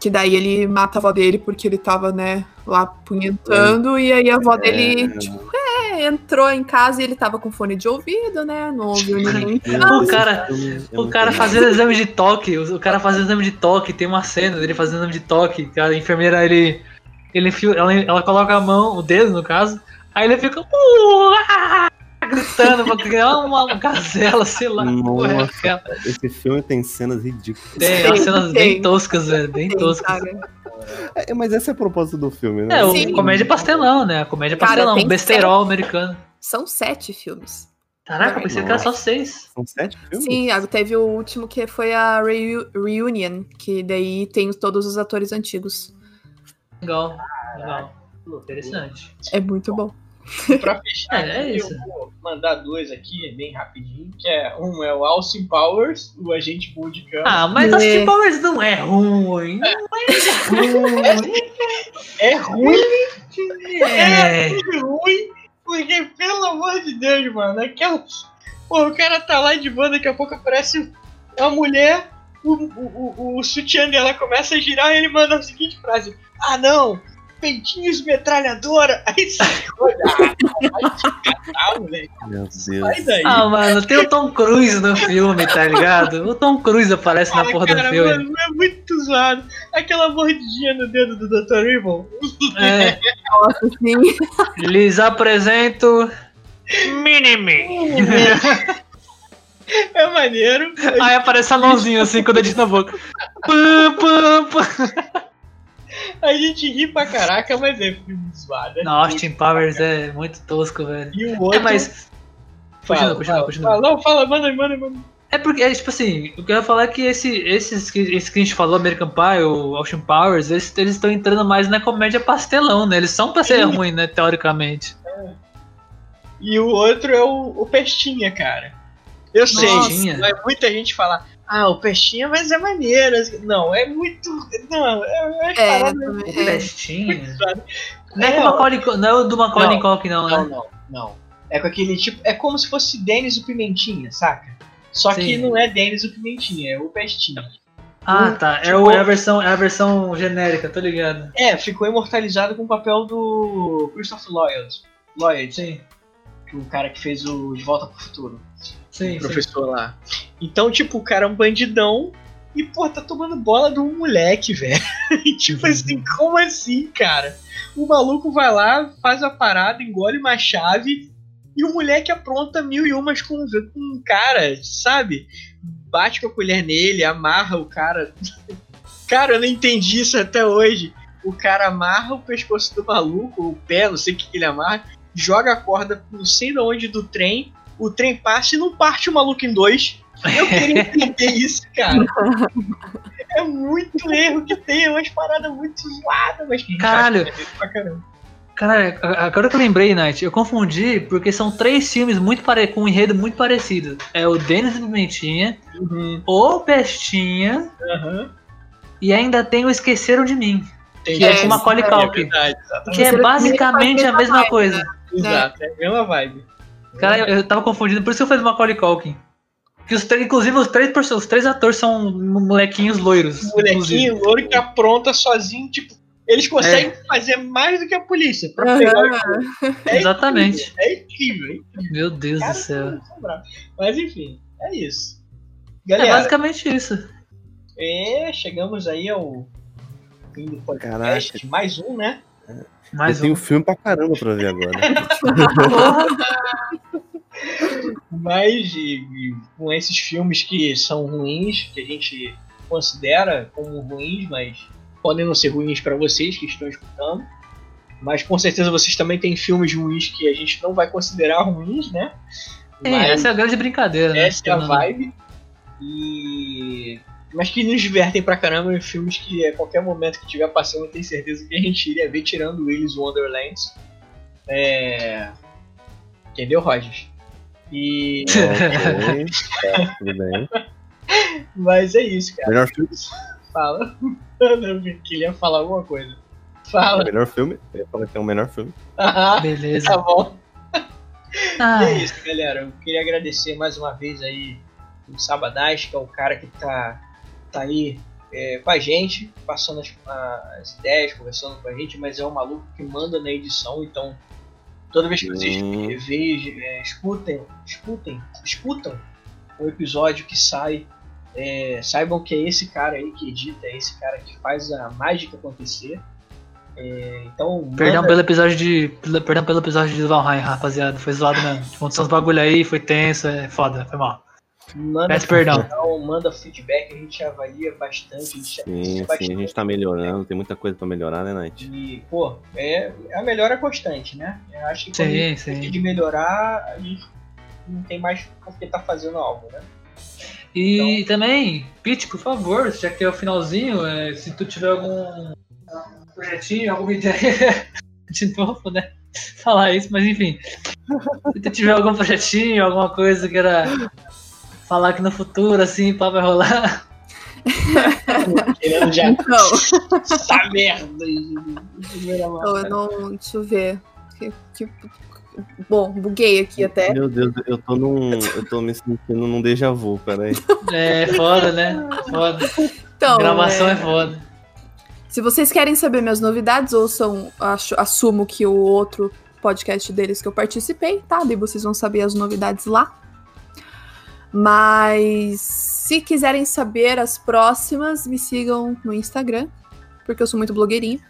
Que daí ele mata a avó dele porque ele tava, né, lá punhetando, e aí a avó dele, É. tipo, é, entrou em casa e ele tava com fone de ouvido, né? Não ouviu ninguém. O Esse cara- é O cara fazendo exame de toque, o o cara fazendo exame de toque, tem uma cena dele fazendo exame de toque, que a enfermeira, ele. ele enfia- ela, ela coloca a mão, o dedo no caso, aí ele fica. "Uh, ah", gritando pra criar uma gazela, sei lá. é Nossa. aquela. Esse filme tem cenas ridículas. Tem, Tem, cenas tem. bem toscas, velho, bem Tem, toscas. cara. É, mas esse é a propósito do filme, né? É, o Sim. comédia pastelão, né? A comédia Cara, pastelão, tem besterol americano. São sete filmes. Caraca, eu pensei que era só seis. São sete filmes? Sim, teve o último que foi a Reu- Reunion, que daí tem todos os atores antigos. Legal, legal. Interessante. É muito bom. Pra <laughs> fechar, É, é eu vou mandar dois aqui, bem rapidinho, que é um é o Austin Powers, o agente bom de cama. Ah, mas É. Austin Powers não é ruim. Não é <laughs> ruim. É ruim, É. é ruim, porque, pelo amor de Deus, mano, aquela... Pô, o cara tá lá de boa, daqui a pouco aparece uma mulher, o, o, o, o sutiã dela começa a girar e ele manda a seguinte frase, ah não, peitinhos metralhadora, <laughs> aí sai, olha, ah, vai te catar, moleque, Meu Deus. Ah, mano, tem o Tom Cruise no filme, tá ligado? O Tom Cruise aparece na porra do filme. mano, é muito zoado. Aquela mordidinha no dedo do Dr. Evil. É, Nossa, <laughs> sim. lhes apresento. Minimi. É maneiro. Aí aparece a mãozinha assim com o dedinho na boca. Pam, pam, pam. <laughs> A gente ri pra caraca, mas é filme zoado. Não, Austin Powers é muito tosco, velho. E o outro. É, mas. Fala, Continua, continua, fala, continua. fala, não, fala, manda, manda, manda. É porque, é, tipo assim, o que eu ia falar é que esse, esses que, esse que a gente falou, American Pie, o Austin Powers, eles estão entrando mais na comédia pastelão, né? Eles são pra ser ruim, né? Teoricamente. E o outro é o, o Pestinha, cara. Eu sei, Pestinha? vai muita gente falar, ah, o Pestinha, mas é maneiro. Não, é muito. Não, é, é, É, O também. É. Pestinha. zoada. Não é, É, com Macaulay, não é o do Macaulay Não. Culkin, não, Não, né? não, não. É com aquele tipo. É como se fosse Denis o Pimentinha, saca? Só que Sim. não é Denis o Pimentinha, é o Pestinha. Ah, tá. É, o, é, a versão, é a versão genérica, tô ligado. É, ficou imortalizado com o papel do Christopher Lloyd. Lloyd, Sim, o cara que fez o De Volta pro Futuro. Sim, o sim. professor lá. Então, tipo, o cara é um bandidão e, pô, tá tomando bola de um moleque, velho. <laughs> E, tipo assim, como assim, cara? O maluco vai lá, faz a parada, engole uma chave e o moleque apronta mil e umas com, com um cara, sabe? Bate com a colher nele, amarra o cara. <laughs> Cara, eu não entendi isso até hoje. O cara amarra o pescoço do maluco, o pé, não sei o que, que ele amarra, joga a corda não sei de onde do trem, o trem passa e não parte o maluco em dois. Eu queria entender <laughs> isso, cara. É muito erro que tem, é umas paradas muito zoadas, mas que Caralho. encaixa pra caramba. Cara, a- agora que eu lembrei, Night, eu confundi porque são três filmes muito pare... com um enredo muito parecido. É o Denis e Pimentinha, Uhum, o Pestinha aham. e ainda tem o Esqueceram de Mim, Entendi. que é com o Macaulay É verdade. Que é Mim basicamente a mesma vibe, coisa. Exato, é a mesma vibe. Cara, eu, tava confundindo, por isso que eu falei do Macaulay Culkin. Que os três, inclusive, os três, os três atores são molequinhos loiros. inclusive. molequinho louro que apronta sozinho, tipo, eles conseguem fazer mais do que a polícia. Pra Aham. pegar o- é Exatamente. incrível, É incrível, é incrível. Meu Deus Cara, do céu. Mas enfim, é isso. É Galera, basicamente isso. é, chegamos aí ao fim do podcast. Mais um, né? Mais eu tenho um. filme pra caramba pra ver agora. <laughs> Mas e- e com esses filmes que são ruins, que a gente considera como ruins, mas podem não ser ruins pra vocês que estão escutando. Mas com certeza vocês também têm filmes ruins que a gente não vai considerar ruins, né? É, Mas essa é a grande brincadeira, né? essa é a vibe. E. Mas que nos divertem pra caramba em filmes que a qualquer momento que tiver passando eu tenho certeza que a gente iria ver tirando Willis Wonderlands. É. Entendeu, Rogers? E. ok, tá, <laughs> tudo bem. Mas é isso, cara. Melhor filme? Fala. <laughs> Eu queria falar alguma coisa. Fala. Melhor filme? Eu ia falar que é o melhor filme. Ah, Beleza. tá bom. <laughs> Ah, E é isso, galera. Eu queria agradecer mais uma vez aí o Sabadás, que é o cara que tá, tá aí é, com a gente, passando as, as ideias, conversando com a gente, mas é um maluco que manda na edição, então toda vez que vocês Hum. vejam, é, escutem, escutem, escutam o episódio que sai, é, saibam que é esse cara aí que edita, é esse cara que faz a mágica acontecer. É, então, Perdão manda- pelo episódio de. Perdão pelo episódio de Valheim, rapaziada. Foi zoado mesmo. Aconteceu uns bagulho aí, foi tenso, é foda, foi mal. Manda Peço perdão. Então, manda feedback, a gente avalia bastante. A gente Sim, bastante. a gente tá melhorando, tem muita coisa pra melhorar, né, Night? E, pô, é, a melhora constante, né? Eu acho que quando Sim, a gente sim. de melhorar, a gente não tem mais por que tá fazendo algo, né? E também, Pete, por favor, já que é o finalzinho, é, se tu tiver algum projetinho, alguma <laughs> ideia. De novo, né? Falar isso, mas enfim. Se tu tiver algum projetinho, alguma coisa que era falar que no futuro, assim, pá, vai rolar. <laughs> Querendo já Então, essa merda então, eu não. Deixa eu ver. Que- que- bom, buguei aqui até. Meu Deus, eu tô num. Eu tô me sentindo num déjà vu, peraí. É foda, né? Foda. Então, Gravação é, é foda. se vocês querem saber minhas novidades, ouçam, acho, assumo que o outro podcast deles que eu participei, tá? Daí vocês vão saber as novidades lá. Mas se quiserem saber as próximas, me sigam no Instagram, porque eu sou muito blogueirinha.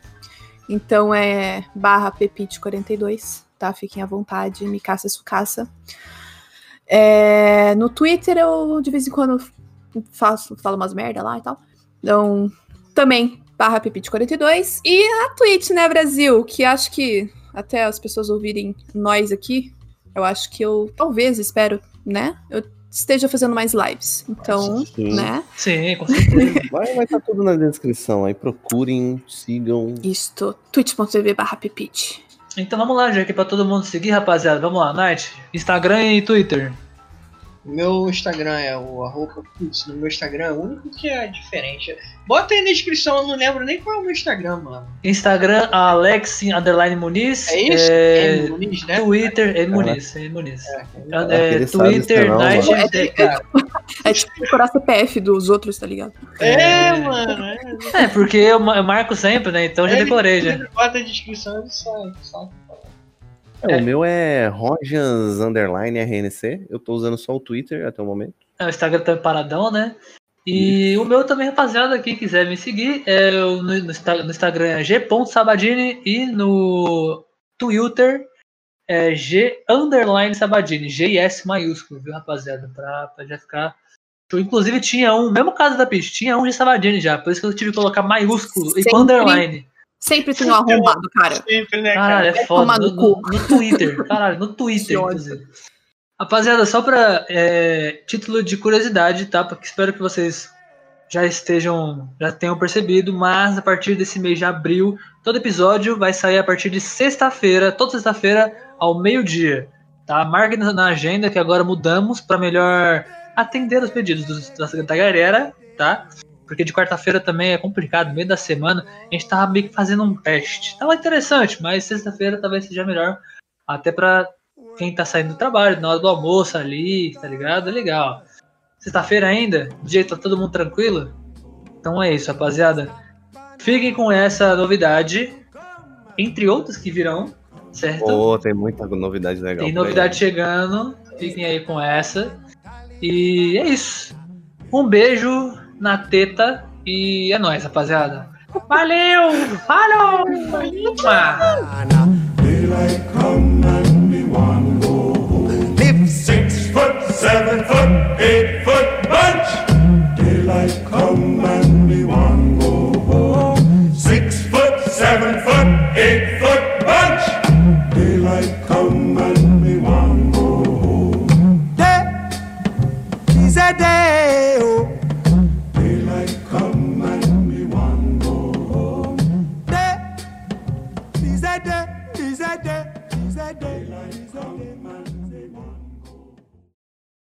Então é barra pepite42, tá? Fiquem à vontade, me caça sucaça. É, no Twitter eu de vez em quando faço, falo umas merda lá e tal. Então, também barra pepite42 e a Twitch, né, Brasil? Que acho que até as pessoas ouvirem nós aqui, eu acho que eu talvez, espero, né? Eu esteja fazendo mais lives. Então, Sim. né? Sim, com certeza. <laughs> Vai vai tá tudo na descrição aí. Procurem, sigam. Isto, twitch.tv barra. Então vamos lá, já é pra todo mundo seguir, rapaziada. Vamos lá, Night. Instagram e Twitter. Meu Instagram é o arroba, putz, no meu Instagram é o único que é diferente. Bota aí na descrição, eu não lembro nem qual é o meu Instagram, mano. Instagram, Alex underline Muniz. É isso? É, É Muniz, né? Twitter, é Muniz, é Muniz. É, É, Ele sabe Twitter, Night. mano. É tipo procurar CPF dos outros, tá ligado? É, mano. É, É, porque eu, ma- eu marco sempre, né? Então já decorei já. Bota a descrição e sai, sai. É, O meu é Rogers Underline RNC. Eu tô usando só o Twitter até o momento. É, O Instagram tá paradão, né? E o meu também, rapaziada, quem quiser me seguir, é no, no Insta- no Instagram é g.sabadini e no Twitter é g underline sabadini, G e S maiúsculo, viu, rapaziada? Pra, pra já ficar. show. Inclusive tinha um, mesmo caso da Peach, tinha um de Sabadini já, por isso que eu tive que colocar maiúsculo e Sempre. com underline. Sempre tem um arrombado, cara. Sempre, né, Caralho, cara? é foda. No, no no- Twitter. <laughs> Caralho, no Twitter, inclusive. Rapaziada, só pra é, título de curiosidade, tá? Porque espero que vocês já estejam, já tenham percebido, mas a partir desse mês de abril, todo episódio vai sair a partir de sexta-feira, toda sexta-feira, ao meio-dia. Tá? Marquem na agenda que agora mudamos para melhor atender os pedidos dos- da, da galera, tá? Porque de quarta-feira também é complicado, no meio da semana, a gente tava meio que fazendo um teste. Tava interessante, mas sexta-feira talvez seja melhor. Até pra quem tá saindo do trabalho, na hora do almoço ali, tá ligado? É legal. Sexta-feira ainda? Dia tá todo mundo tranquilo? Então é isso, rapaziada. Fiquem com essa novidade, entre outras que virão, certo? Pô, tem muita novidade legal. Tem novidade chegando, fiquem aí com essa. E é isso. Um beijo na teta e é nóis, rapaziada. Valeu! Falou! Six foot, seven foot, eight foot bunch. Daylight come.